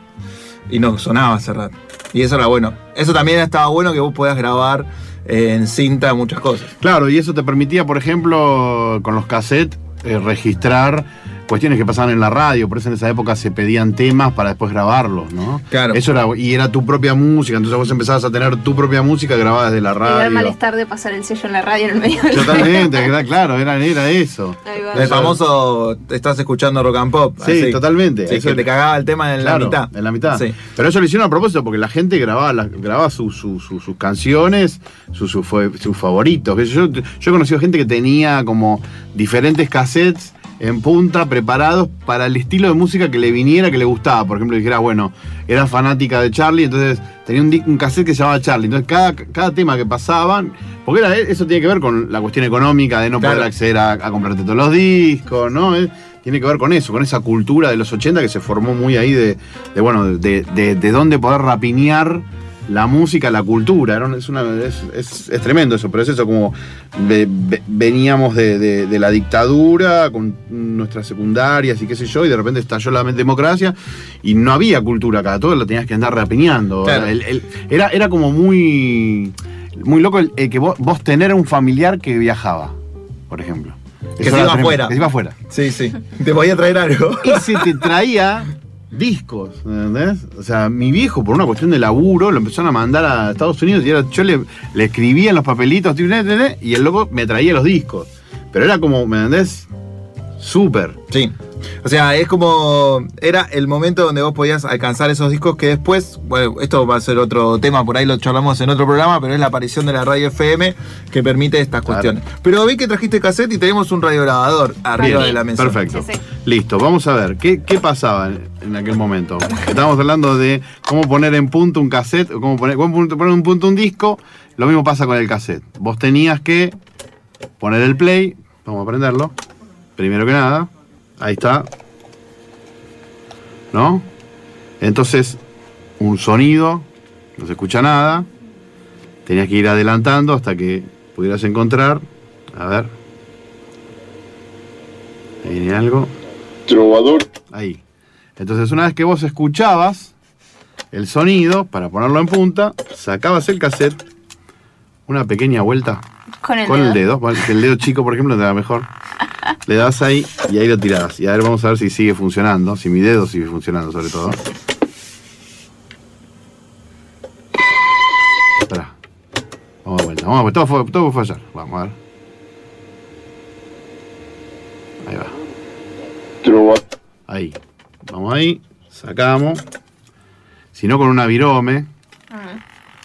y no sonaba Serrat. Y eso era bueno. Eso también estaba bueno que vos puedas grabar en cinta muchas cosas. Claro, y eso te permitía, por ejemplo, con los cassettes, eh, registrar cuestiones que pasaban en la radio, por eso en esa época se pedían temas para después grabarlos, ¿no? Claro. Eso era, y era tu propia música, entonces vos empezabas a tener tu propia música grabada desde la Y el radio. malestar de pasar el sello en la radio en el medio del Totalmente, era- claro, era, era eso. El famoso estás escuchando rock and pop. Sí, así. totalmente. Sí, Eso- que te cagaba el tema en Claro, la mitad. En la mitad. Sí. Pero eso lo hicieron a propósito, porque la gente grababa, grababa sus- sus- sus- sus canciones, sus, sus, fue- sus favoritos. Que Yo, yo he conocido gente que tenía como diferentes cassettes en punta preparados para el estilo de música que le viniera, que le gustaba. Por ejemplo, dijera, bueno, era fanática de Charlie, entonces tenía un, cassette que se llamaba Charlie. Entonces cada, cada tema que pasaban, porque era, eso tiene que ver con la cuestión económica de no Claro. poder acceder a, a comprarte todos los discos, ¿no? Tiene que ver con eso, con esa cultura de los 80 que se formó muy ahí de, de, bueno, de, de, de dónde poder rapiñar la música, la cultura. un- es, una- es- es- es tremendo eso, pero es eso, como ve- ve- veníamos de, de- de la dictadura con nuestras secundarias y qué sé yo, y de repente estalló la democracia y no había cultura acá, todo lo tenías que andar rapiñando. Claro. El- el- era, era como muy, muy loco el, el que vos, vos tener un familiar que viajaba, por ejemplo. Que Eso se iba afuera. Que se iba afuera. Sí, sí. Te podía traer algo. Y se te traía discos, ¿entendés? O sea, mi viejo, por una cuestión de laburo, lo empezaron a mandar a Estados Unidos y era- yo le, escribía en los papelitos y el loco me traía los discos. Pero era como, ¿me entendés? Súper. Sí. O sea, es como. Era el momento donde vos podías alcanzar esos discos que después. Bueno, esto va a ser otro tema, por ahí lo charlamos en otro programa, pero es la aparición de la radio FM que permite estas cuestiones. Pero vi que trajiste cassette y tenemos un radiograbador arriba Bien, de la mesa. Perfecto. Listo, vamos a ver. ¿Qué, qué pasaba en, en aquel momento? Estábamos hablando de cómo poner en punto un cassette, o cómo poner, cómo poner en punto un disco. Lo mismo pasa con el cassette. Vos tenías que poner el play. Vamos a prenderlo. Primero que nada. Ahí está. ¿No? Entonces, un sonido. No se escucha nada. Tenías que ir adelantando hasta que pudieras encontrar. A ver. Ahí viene algo. Trovador. Ahí. Entonces, una vez que vos escuchabas el sonido, para ponerlo en punta, sacabas el cassette, una pequeña vuelta Con el con el dedo. dedo. El dedo chico, por ejemplo, te da mejor. Le das ahí y ahí lo tirás. Y a ver, vamos a ver si sigue funcionando. Si mi dedo sigue funcionando, sobre todo. Espera. Vamos de vuelta. Vamos a ver. Todo, todo puede fallar. Vamos a ver. Ahí va. Ahí. Vamos ahí. Sacamos. Si no, con una virome.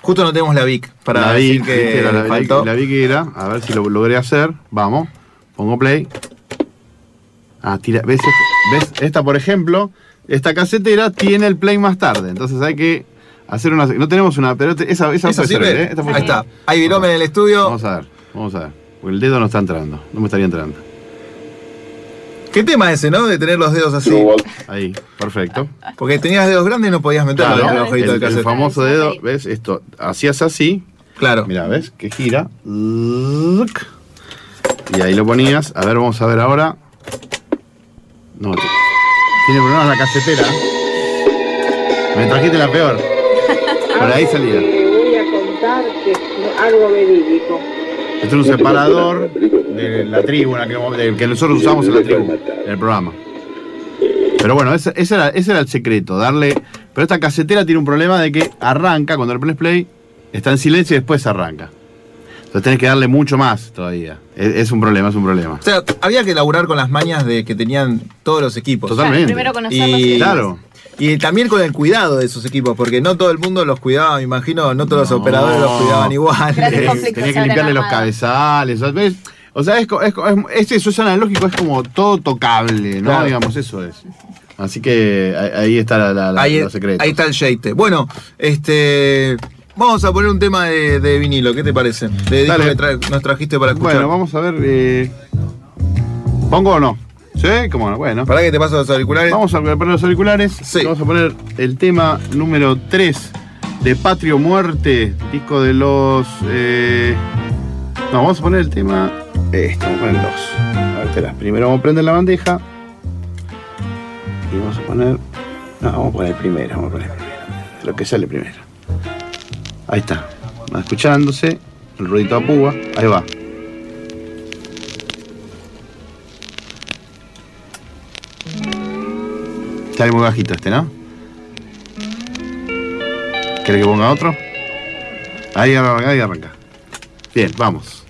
Justo no tenemos la VIC para la decir que la, faltó. la vi que era. A ver si lo logré hacer. Vamos. Pongo play. Ah, tira. ¿Ves? Esta, ¿Ves? Esta, por ejemplo, esta casetera tiene el play más tarde. Entonces hay que hacer una. No tenemos una. Pero te- esa, esa ¿Eso puede sirve? servir, ¿eh? Esta puede Ahí servir. está. Hay virome en el estudio. Vamos a ver. Vamos a ver. Porque el dedo no está entrando. No me estaría entrando. ¿Qué tema ese, no? De tener los dedos así. Ahí, perfecto. Porque tenías dedos grandes y no podías meterlo Claro, en el agujerito del el, el cassette. famoso dedo, ¿ves? Esto, hacías así. Claro. Mira, ¿ves? Que gira. Y ahí lo ponías. A ver, vamos a ver ahora. No, te- tiene problemas la casetera. Me trajiste la peor. <laughs> Por ahí salía. voy a contar que es algo verídico. Esto es un separador de la tribu, del que nosotros usamos en la tribu, en el programa. Pero bueno, ese, ese era, ese era el secreto, darle... Pero esta casetera tiene un problema de que arranca, cuando le pones play, está en silencio y después arranca. Entonces tenés que darle mucho más todavía. Es, es un problema, es un problema. O sea, había que laburar con las mañas de que tenían todos los equipos. Totalmente. Claro, primero conocerlos y, Claro. Y también con el cuidado de esos equipos, porque no todo el mundo los cuidaba, me imagino, no todos los operadores los cuidaban igual. <laughs> Tenía que limpiarle los cabezales. ¿ves? O sea, es, es, es, es eso, es analógico, es como todo tocable, ¿no? Claro. Digamos, eso es. Así que ahí- está la, la- la- ahí, los secretos. ahí está el shade. Bueno, este. Vamos a poner un tema de, de vinilo, ¿qué te parece? De disco que tra- nos trajiste para escuchar. Bueno, vamos a ver. eh, ¿Pongo o no? ¿Sí? ¿Cómo no? Bueno. ¿Para que te paso los auriculares? Vamos a poner los auriculares. Vamos a poner el tema número 3 de Patrio Muerte, disco de los. eh, No, vamos a poner el tema. Este, vamos a poner el 2. A ver, espera. Primero vamos a prender la bandeja. Y vamos a poner. No, vamos a poner el primero. Vamos a poner el primero. Lo que sale primero. Ahí está. Va escuchándose. El ruidito a púa. Ahí va. Sale muy bajito este, ¿no? ¿Querés que ponga otro? Ahí arranca, ahí arranca. Bien, vamos.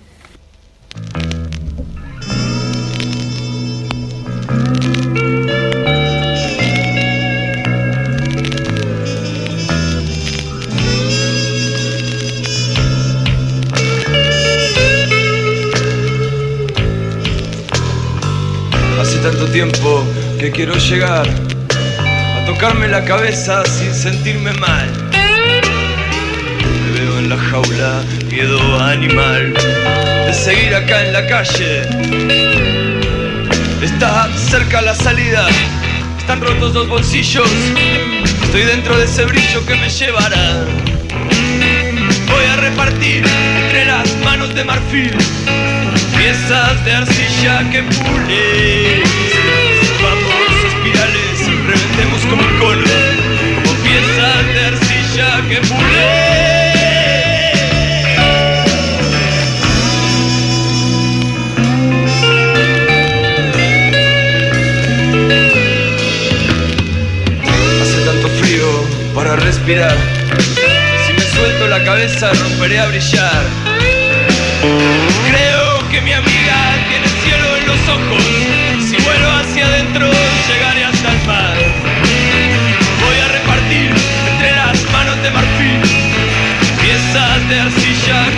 Quiero llegar a tocarme la cabeza sin sentirme mal. Me veo en la jaula, miedo animal de seguir acá en la calle. Está cerca la salida, están rotos los bolsillos. Estoy dentro de ese brillo que me llevará a repartir entre las manos de marfil piezas de arcilla que pule. Como un cono, como piezas de arcilla que pule. Hace tanto frío para respirar. Si me suelto la cabeza romperé a brillar.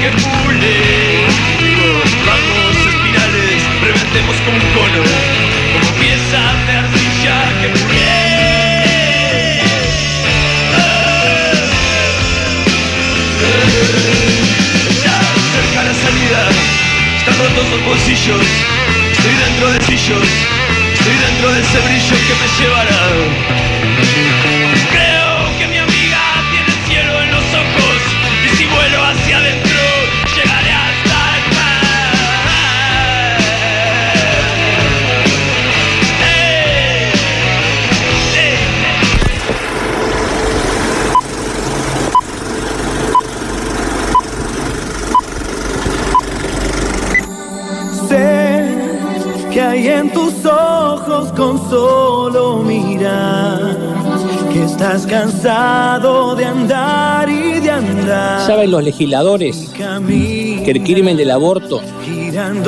Que pule. Vamos espirales, reventemos como un cono, como piezas de arcilla que pule. Ya cerca la salida, están rotos los bolsillos. Estoy dentro de sillos, estoy dentro de ese brillo que me llevará. Estás cansado de andar y de andar. ¿Saben los legisladores que el crimen del aborto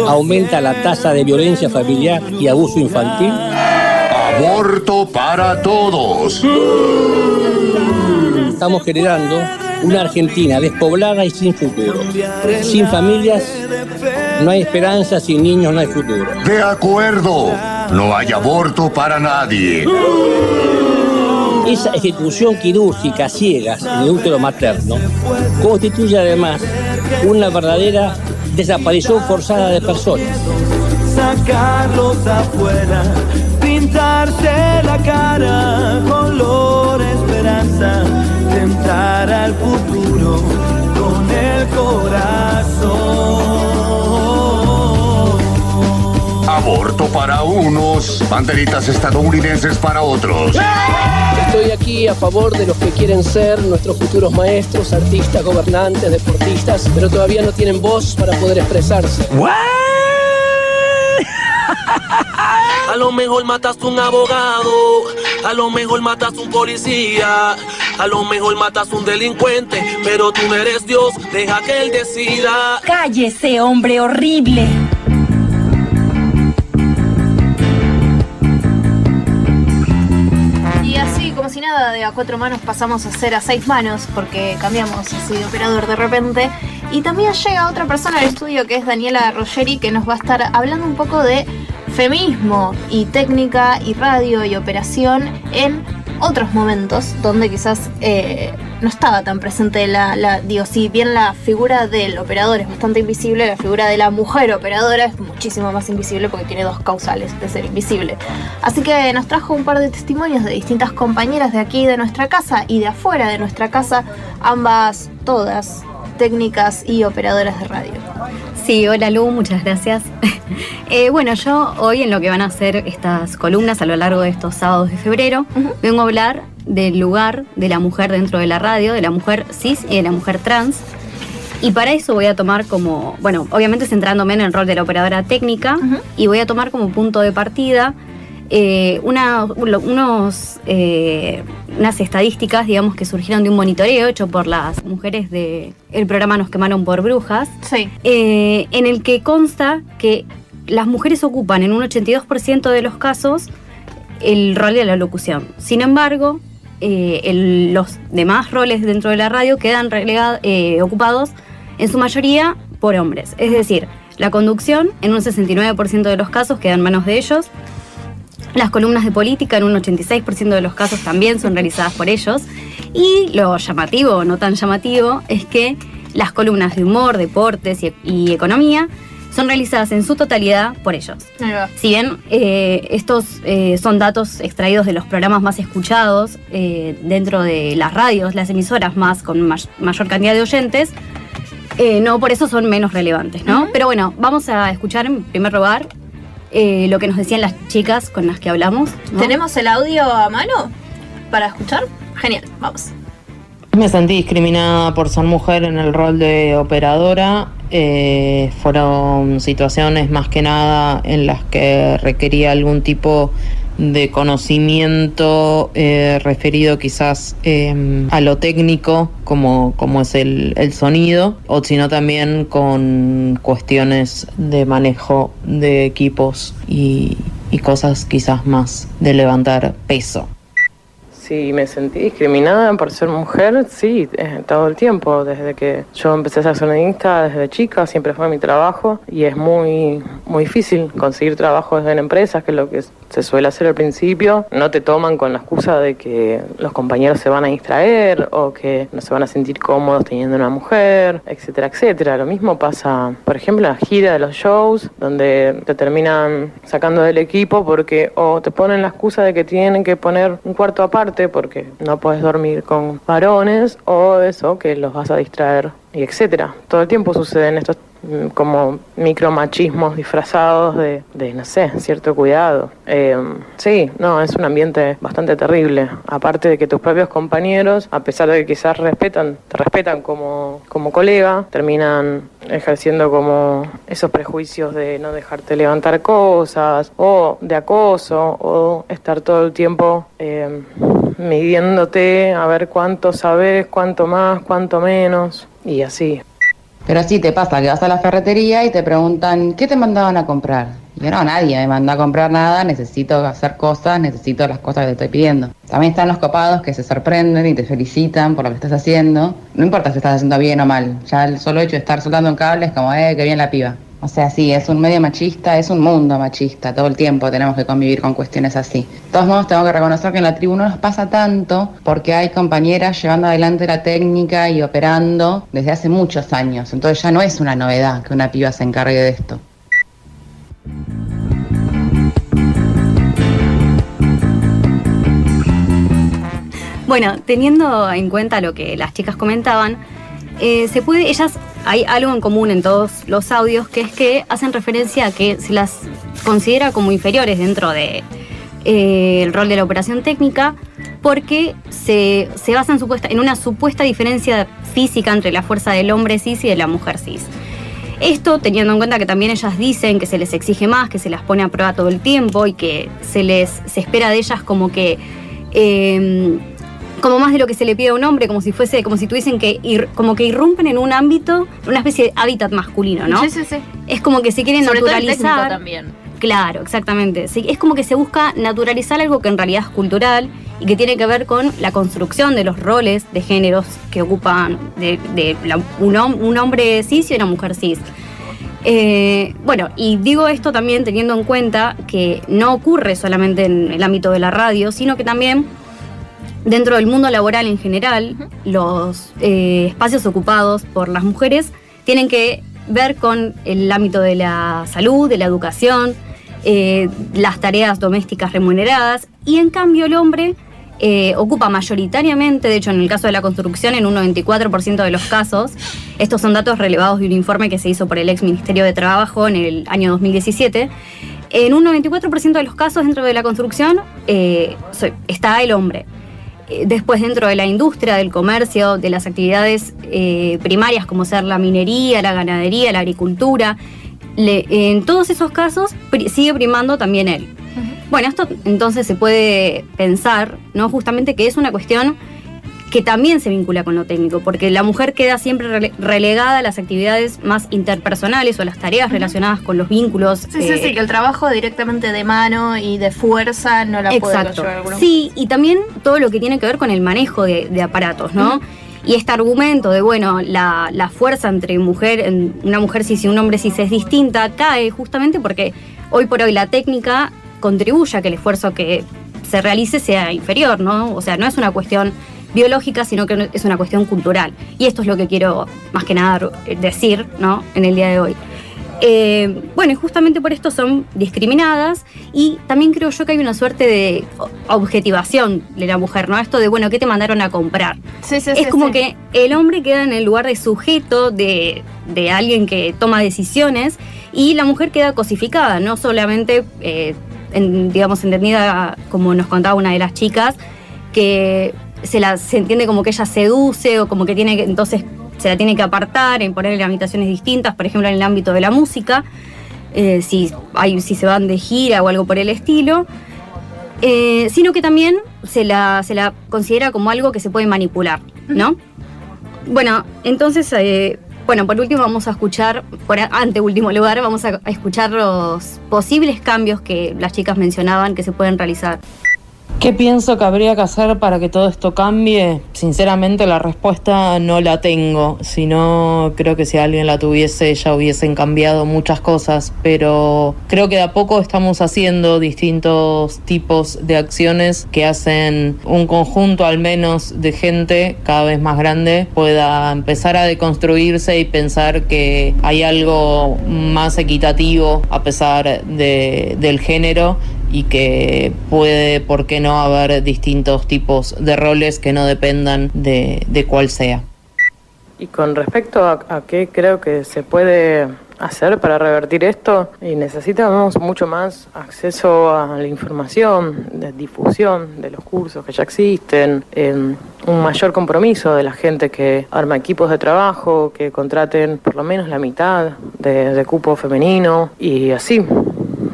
aumenta la tasa de violencia familiar y abuso infantil? Aborto para todos. Estamos generando una Argentina despoblada y sin futuro. Sin familias no hay esperanza, sin niños no hay futuro. De acuerdo. No hay aborto para nadie. Esa ejecución quirúrgica ciegas en el útero materno constituye además una verdadera desaparición forzada de personas. Sacarlos afuera, pintarse la cara, color esperanza, tentar al futuro con el corazón. Aborto para unos, banderitas estadounidenses para otros. Estoy aquí a favor de los que quieren ser nuestros futuros maestros, artistas, gobernantes, deportistas, pero todavía no tienen voz para poder expresarse. A lo mejor mataste un abogado, a lo mejor mataste un policía, a lo mejor mataste un delincuente, pero tú no eres Dios, deja que él decida. Cállese, hombre horrible. Nada, de a cuatro manos pasamos a ser a seis manos, porque cambiamos así de operador de repente. Y también llega otra persona al estudio que es Daniela Rogeri, que nos va a estar hablando un poco de feminismo y técnica y radio y operación en otros momentos donde quizás eh, no estaba tan presente la, la- digo, si bien la figura del operador es bastante invisible, la figura de la mujer operadora es muchísimo más invisible porque tiene dos causales de ser invisible. Así que nos trajo un par de testimonios de distintas compañeras de aquí de nuestra casa y de afuera de nuestra casa, ambas, todas, técnicas y operadoras de radio. Sí, hola Lu, muchas gracias. <laughs> Eh, bueno, yo hoy en lo que van a ser estas columnas a lo largo de estos sábados de febrero, vengo a hablar del lugar de la mujer dentro de la radio, de la mujer cis y de la mujer trans. Y para eso voy a tomar como, bueno, obviamente centrándome en el rol de la operadora técnica, y voy a tomar como punto de partida eh, una- uno- unos, eh, unas estadísticas, digamos, que surgieron de un monitoreo hecho por las mujeres del programa Nos quemaron por brujas, eh, en el que consta que las mujeres ocupan en un 82% de los casos el rol de la locución. Sin embargo, el- los demás roles dentro de la radio quedan relegado- ocupados en su mayoría por hombres. Es decir, la conducción en un 69% de los casos queda en manos de ellos. Las columnas de política en un 86% de los casos también son realizadas por ellos. Y lo llamativo o no tan llamativo es que las columnas de humor, deportes y, y economía son realizadas en su totalidad por ellos. Si bien eh, estos eh, son datos extraídos de los programas más escuchados eh, dentro de las radios, las emisoras más con may- mayor cantidad de oyentes, no, por eso son menos relevantes, ¿no? Pero bueno, vamos a escuchar en primer lugar eh, lo que nos decían las chicas con las que hablamos. ¿no? ¿Tenemos el audio a mano para escuchar? Genial, vamos. Me sentí discriminada por ser mujer en el rol de operadora. Eh, fueron situaciones más que nada en las que requería algún tipo de conocimiento eh, referido quizás eh, a lo técnico, como, como es el, el sonido, o sino también con cuestiones de manejo de equipos y, y cosas quizás más de levantar peso. Sí, me sentí discriminada por ser mujer, sí, eh, todo el tiempo, desde que yo empecé a ser sonidista, desde chica, siempre fue mi trabajo y es muy, muy difícil conseguir trabajo desde en empresas, que es lo que se suele hacer al principio. No te toman con la excusa de que los compañeros se van a distraer o que no se van a sentir cómodos teniendo una mujer, etcétera, etcétera. Lo mismo pasa, por ejemplo, en la gira de los shows, donde te terminan sacando del equipo porque o te ponen la excusa de que tienen que poner un cuarto aparte porque no puedes dormir con varones o eso, que los vas a distraer y etcétera. Todo el tiempo suceden estos mm, como micromachismos disfrazados de, de, no sé, cierto cuidado. Eh, sí, no, es un ambiente bastante terrible. Aparte de que tus propios compañeros, a pesar de que quizás respetan, te respetan como, como colega, terminan ejerciendo como esos prejuicios de no dejarte levantar cosas, o de acoso, o estar todo el tiempo eh, midiéndote a ver cuánto sabes, cuánto más, cuánto menos, y así. Pero sí te pasa que vas a la ferretería y te preguntan, ¿qué te mandaban a comprar? Yo, no, nadie me manda a comprar nada, necesito hacer cosas, necesito las cosas que te estoy pidiendo. También están los copados que se sorprenden y te felicitan por lo que estás haciendo. No importa si estás haciendo bien o mal, ya el solo hecho de estar soltando un cable es como, eh, qué bien la piba. O sea, sí, es un medio machista, es un mundo machista, todo el tiempo tenemos que convivir con cuestiones así. De todos modos, tengo que reconocer que en la tribu no nos pasa tanto porque hay compañeras llevando adelante la técnica y operando desde hace muchos años. Entonces ya no es una novedad que una piba se encargue de esto. Bueno, teniendo en cuenta lo que las chicas comentaban, eh, se puede, ellas, hay algo en común en todos los audios, que es que hacen referencia a que se las considera como inferiores dentro del de, eh, rol de la operación técnica, porque se, se basa en, supuesta, en una supuesta diferencia física entre la fuerza del hombre cis y de la mujer cis. Esto teniendo en cuenta que también ellas dicen que se les exige más, que se las pone a prueba todo el tiempo y que se les se espera de ellas como que eh, como más de lo que se le pide a un hombre, como si fuese, como si tuviesen que ir, como que irrumpen en un ámbito, una especie de hábitat masculino, ¿no? Sí, sí, sí. Es como que se quieren Sobre naturalizar. Todo el técnico también. Claro, exactamente. Sí, es como que se busca naturalizar algo que en realidad es cultural y que tiene que ver con la construcción de los roles de géneros que ocupan de, de la, un, un, hombre cis y una mujer cis. Eh, bueno, y digo esto también teniendo en cuenta que no ocurre solamente en el ámbito de la radio, sino que también dentro del mundo laboral en general, los eh, espacios ocupados por las mujeres tienen que ver con el ámbito de la salud, de la educación, eh, las tareas domésticas remuneradas, y en cambio el hombre eh, ocupa mayoritariamente, de hecho en el caso de la construcción, en un 94% de los casos, estos son datos relevados de un informe que se hizo por el ex Ministerio de Trabajo en el año 2017, en un 94% de los casos dentro de la construcción está el hombre después dentro de la industria, del comercio, de las actividades eh, primarias como ser la minería, la ganadería, la agricultura, le, en todos esos casos sigue primando también él. Uh -huh. Bueno, esto entonces se puede pensar, ¿no? Justamente que es una cuestión que también se vincula con lo técnico, porque la mujer queda siempre rele relegada a las actividades más interpersonales o a las tareas uh -huh. relacionadas con los vínculos. Sí, eh, sí, sí, que el trabajo directamente de mano y de fuerza no la Exacto. puede llevar Sí, y también todo lo que tiene que ver con el manejo de, de aparatos, ¿no? Uh -huh. Y este argumento de, bueno, la, la fuerza entre mujer, en una mujer cis y un hombre cis es distinta, cae justamente porque hoy por hoy la técnica contribuye a que el esfuerzo que se realice sea inferior, ¿no? O sea, no es una cuestión biológica, sino que es una cuestión cultural. Y esto es lo que quiero más que nada decir ¿no? en el día de hoy. Eh, bueno, y justamente por esto son discriminadas y también creo yo que hay una suerte de objetivación de la mujer, ¿no? Esto de, bueno, ¿qué te mandaron a comprar? Sí, sí, es sí, como que el hombre queda en el lugar de sujeto, de, de alguien que toma decisiones y la mujer queda cosificada, no solamente, eh, en- digamos, entendida como nos contaba una de las chicas, que se, la, se entiende como que ella seduce o como que tiene que, entonces se la tiene que apartar, en ponerle habitaciones distintas, por ejemplo en el ámbito de la música, eh, si, hay, si se van de gira o algo por el estilo, eh, sino que también se la, se la considera como algo que se puede manipular, ¿no? Bueno, entonces, eh, bueno, por último vamos a escuchar, por ante último lugar, vamos a, a escuchar los posibles cambios que las chicas mencionaban que se pueden realizar. ¿Qué pienso que habría que hacer para que todo esto cambie? Sinceramente la respuesta no la tengo, sino creo que si alguien la tuviese ya hubiesen cambiado muchas cosas, pero creo que de a poco estamos haciendo distintos tipos de acciones que hacen un conjunto al menos de gente cada vez más grande pueda empezar a deconstruirse y pensar que hay algo más equitativo a pesar de- del género y que puede, ¿por qué no?, haber distintos tipos de roles que no dependan de, de cuál sea. Y con respecto a, qué creo que se puede hacer para revertir esto, y necesitamos mucho más acceso a la información, de difusión de los cursos que ya existen, un mayor compromiso de la gente que arma equipos de trabajo, que contraten por lo menos la mitad de cupo femenino y así.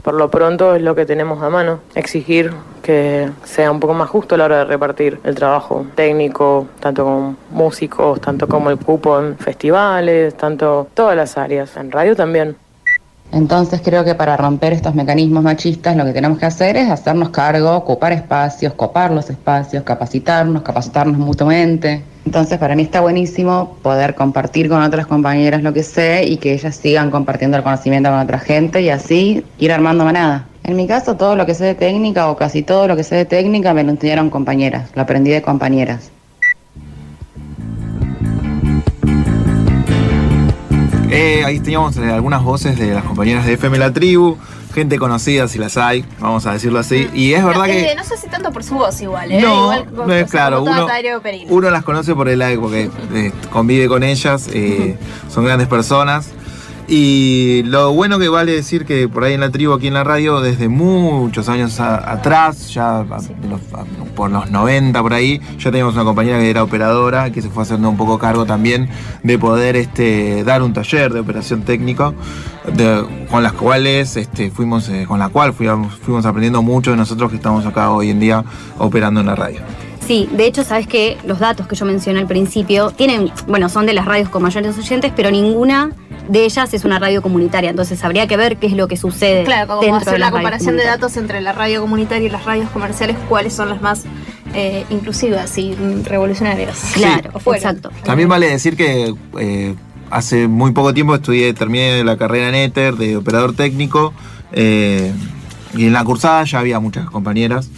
Por lo pronto es lo que tenemos a mano, exigir que sea un poco más justo la hora de repartir el trabajo técnico, tanto con músicos, tanto como el cupo en festivales, tanto todas las áreas, en radio también. Entonces creo que para romper estos mecanismos machistas lo que tenemos que hacer es hacernos cargo, ocupar espacios, copar los espacios, capacitarnos, capacitarnos mutuamente. Entonces para mí está buenísimo poder compartir con otras compañeras lo que sé y que ellas sigan compartiendo el conocimiento con otra gente y así ir armando manada. En mi caso todo lo que sé de técnica o casi todo lo que sé de técnica me lo enseñaron compañeras, lo aprendí de compañeras. Eh, ahí teníamos eh, algunas voces de las compañeras de FM La Tribu, gente conocida si las hay, vamos a decirlo así. Y es verdad no, que eh, no sé si tanto por su voz igual, ¿eh? No, igual, no es o sea, claro, uno- uno las conoce por el aire, porque eh, convive con ellas, eh, son grandes personas. Y lo bueno que vale decir que por ahí en la tribu, aquí en la radio, desde muchos años a- atrás, ya a- de los- a- por los 90 por ahí, ya teníamos una compañera que era operadora, que se fue haciendo un poco cargo también de poder este, dar un taller de operación técnico, de- con las cuales este, fuimos, eh, con la cual fuimos, fuimos aprendiendo mucho de nosotros que estamos acá hoy en día operando en la radio. Sí, de hecho, sabes que los datos que yo mencioné al principio tienen, bueno, son de las radios con mayores oyentes, pero ninguna de ellas es una radio comunitaria. Entonces habría que ver qué es lo que sucede Claro, como dentro hacer de la comparación de datos entre la radio comunitaria y las radios comerciales, cuáles son las más eh, inclusivas y revolucionarias. Claro, exacto. También vale decir que eh, hace muy poco tiempo estudié, terminé la carrera en Ether de operador técnico. eh, y en la cursada ya había muchas compañeras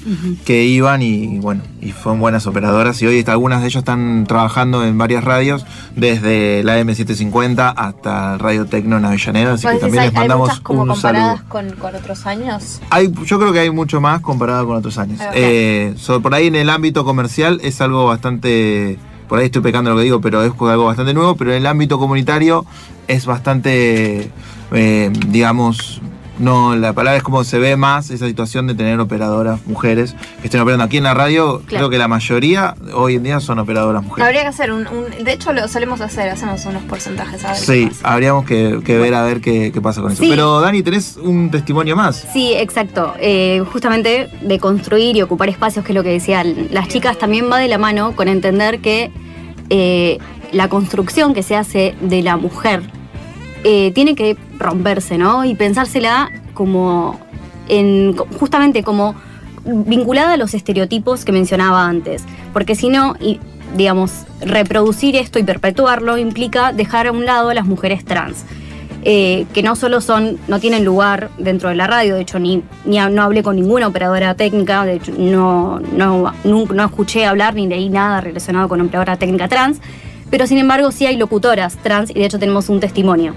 que iban y bueno, y fueron buenas operadoras. Y hoy está- algunas de ellas están trabajando en varias radios, desde la M750 hasta Radio Tecno en Avellaneda. Así que también hay, les hay mandamos muchas como un comparadas saludo. con, con otros años. Hay, yo creo que hay mucho más comparado con otros años. Ah, ok. Eh, so- por ahí en el ámbito comercial es algo bastante. Por ahí estoy pecando lo que digo, pero es algo bastante nuevo. Pero en el ámbito comunitario es bastante, eh, digamos, no, la palabra es como se ve más esa situación de tener operadoras mujeres que estén operando aquí en la radio. Creo que la mayoría hoy en día son operadoras mujeres. Habría que hacer un, un- De hecho, lo solemos hacer, hacemos unos porcentajes. A ver Sí, habríamos que, que ver a ver qué, qué pasa con eso. Sí. Pero Dani, tenés un testimonio más. Sí, exacto. Eh, justamente de construir y ocupar espacios, que es lo que decían las chicas, también va de la mano con entender que eh, la construcción que se hace de la mujer eh, tiene que romperse, ¿no? Y pensársela como en, justamente como vinculada a los estereotipos que mencionaba antes. Porque si no, digamos, reproducir esto y perpetuarlo implica dejar a un lado a las mujeres trans. eh, que no solo son, no tienen lugar dentro de la radio, de hecho ni, ni no hablé con ninguna operadora técnica, de hecho no, no, nunca- no escuché hablar ni leí nada relacionado con operadora técnica trans, pero sin embargo sí hay locutoras trans y de hecho tenemos un testimonio.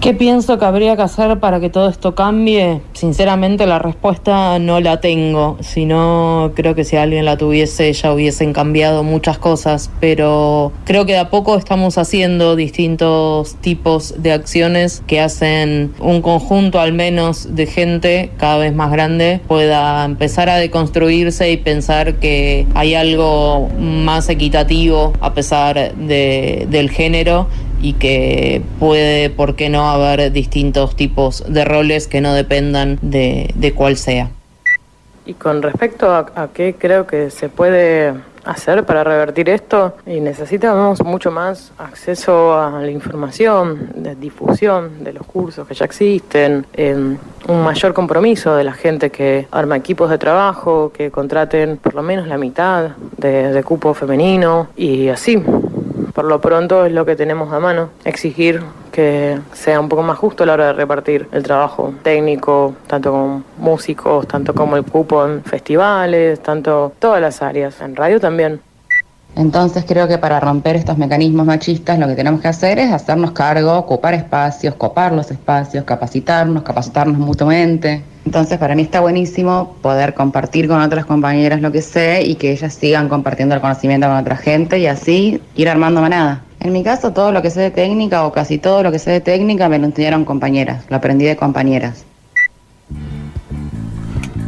¿Qué pienso que habría que hacer para que todo esto cambie? Sinceramente la respuesta no la tengo, sino creo que si alguien la tuviese ya hubiesen cambiado muchas cosas, pero creo que de a poco estamos haciendo distintos tipos de acciones que hacen un conjunto al menos de gente cada vez más grande pueda empezar a deconstruirse y pensar que hay algo más equitativo a pesar de, del género y que puede, ¿por qué no?, haber distintos tipos de roles que no dependan de, de cuál sea. Y con respecto a, qué creo que se puede hacer para revertir esto, y necesitamos mucho más acceso a la información, difusión de los cursos que ya existen, un mayor compromiso de la gente que arma equipos de trabajo, que contraten por lo menos la mitad de cupo femenino y así. Por lo pronto es lo que tenemos a mano, exigir que sea un poco más justo la hora de repartir el trabajo técnico, tanto con músicos, tanto como el cupo en festivales, tanto todas las áreas, en radio también. Entonces creo que para romper estos mecanismos machistas lo que tenemos que hacer es hacernos cargo, ocupar espacios, copar los espacios, capacitarnos, capacitarnos mutuamente. Entonces para mí está buenísimo poder compartir con otras compañeras lo que sé y que ellas sigan compartiendo el conocimiento con otra gente y así ir armando manada. En mi caso todo lo que sé de técnica o casi todo lo que sé de técnica me lo enseñaron compañeras, lo aprendí de compañeras.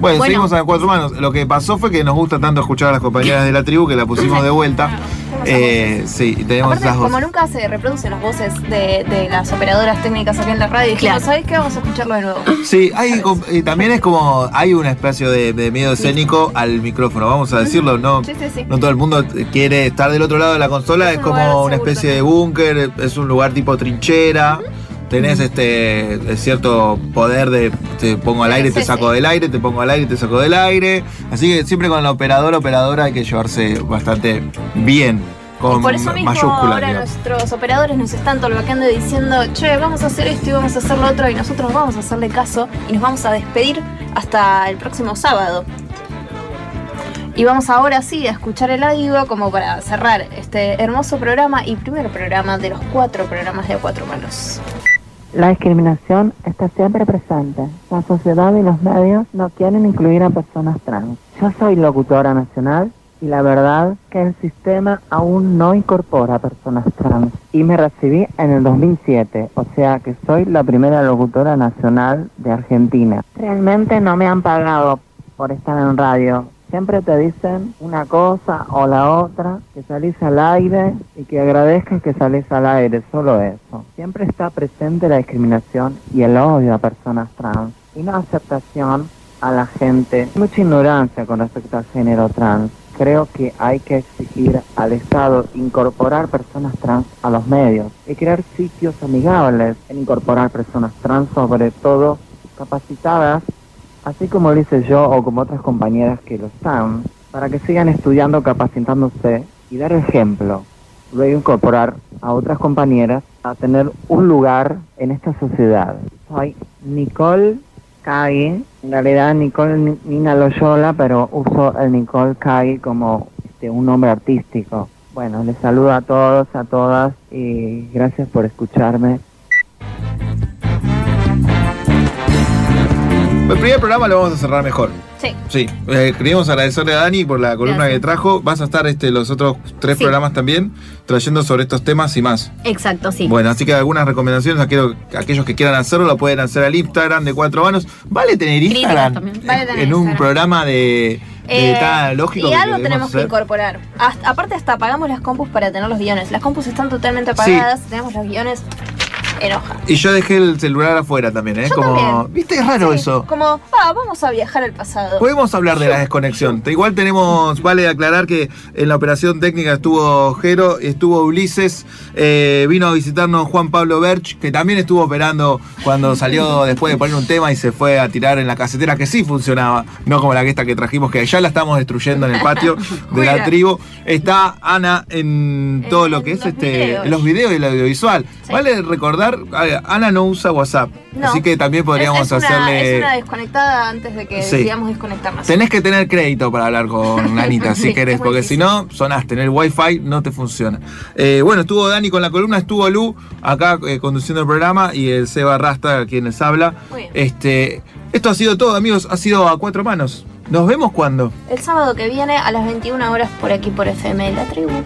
Bueno, Bueno. seguimos a cuatro manos. Lo que pasó fue que nos gusta tanto escuchar a las compañeras de la tribu que la pusimos de vuelta. <laughs> Eh, sí, tenemos Aparte, esas dos. como nunca se reproducen las voces de, de las operadoras técnicas aquí en la radio, dijimos, Claro. ¿sabes qué? Vamos a escucharlo de nuevo. <coughs> Sí, hay, com- y también es como, hay un espacio de, de miedo escénico al micrófono, vamos a decirlo, ¿no? Sí, sí, sí. No todo el mundo quiere estar del otro lado de la consola, es, como una especie de búnker, es un lugar tipo trinchera. Tenés este eh, cierto poder de te pongo al aire, te saco del aire, te pongo al aire, te saco del aire. Así que siempre con el operador, operadora hay que llevarse bastante bien. Con y por eso mismo ahora digamos. nuestros operadores nos están tolvaqueando y diciendo, che, vamos a hacer esto y vamos a hacer lo otro y nosotros vamos a hacerle caso y nos vamos a despedir hasta el próximo sábado. Y vamos ahora sí a escuchar el audio como para cerrar este hermoso programa y primer programa de los cuatro programas de A Cuatro Manos. La discriminación está siempre presente. La sociedad y los medios no quieren incluir a personas trans. Yo soy locutora nacional y la verdad que el sistema aún no incorpora a personas trans. Y me recibí en el 2007, o sea que soy la primera locutora nacional de Argentina. Realmente no me han pagado por estar en radio. Siempre te dicen una cosa o la otra, que salís al aire y que agradezcas que salís al aire, solo eso. Siempre está presente la discriminación y el odio a personas trans y no aceptación a la gente. Mucha ignorancia con respecto al género trans. Creo que hay que exigir al Estado incorporar personas trans a los medios y crear sitios amigables en incorporar personas trans, sobre todo capacitadas así como lo hice yo o como otras compañeras que lo están, para que sigan estudiando, capacitándose y dar ejemplo. Luego incorporar a otras compañeras a tener un lugar en esta sociedad. Soy Nicole Cagui, en realidad Nicole Ni- Nina Loyola, pero uso el Nicole Cagui como este, un nombre artístico. Bueno, les saludo a todos, a todas y gracias por escucharme. El primer programa lo vamos a cerrar mejor. Sí. Sí, eh, queríamos agradecerle a Dani por la columna Gracias. que trajo. Vas a estar este, los otros tres Sí. programas también trayendo sobre estos temas y más. Exacto, sí. Bueno, así que algunas recomendaciones, aquellos, aquellos que quieran hacerlo lo pueden hacer al Instagram de Cuatro Manos. ¿Vale tener Instagram? también. Vale tener en un programa de, Eh, tan lógico y que algo debemos tenemos que incorporar. Hasta- aparte hasta apagamos las compus para tener los guiones. Las compus están totalmente apagadas, tenemos los guiones, enoja. Y yo dejé el celular afuera también, ¿eh? Yo Como, también. ¿Viste? Es raro eso. Como, ah, vamos a viajar al pasado. Podemos hablar de la desconexión. Igual tenemos, vale aclarar que en la operación técnica estuvo Jero, estuvo Ulises, eh, vino a visitarnos Juan Pablo Berch, que también estuvo operando cuando salió después de poner un tema y se fue a tirar en la casetera, que sí funcionaba, no como la que esta que trajimos, que ya la estamos destruyendo en el patio de la tribu. Está Ana en todo lo que es este videos. los videos y el audiovisual. Vale recordar Ana no usa WhatsApp. No. Así que también podríamos es, es una- hacerle. es una desconectada antes de que Sí. decidamos desconectarnos. Tenés que tener crédito para hablar con <laughs> Anita, si Sí, querés, porque si no, sonás, tener wifi no te funciona. Eh, bueno, estuvo Dani con la columna, estuvo Lu acá eh, conduciendo el programa y el Seba Rasta, quien les habla. Muy bien. Este, esto ha sido todo, amigos, ha sido a cuatro manos. Nos vemos cuando. El sábado que viene a las 21 horas por aquí por FM La Tribu.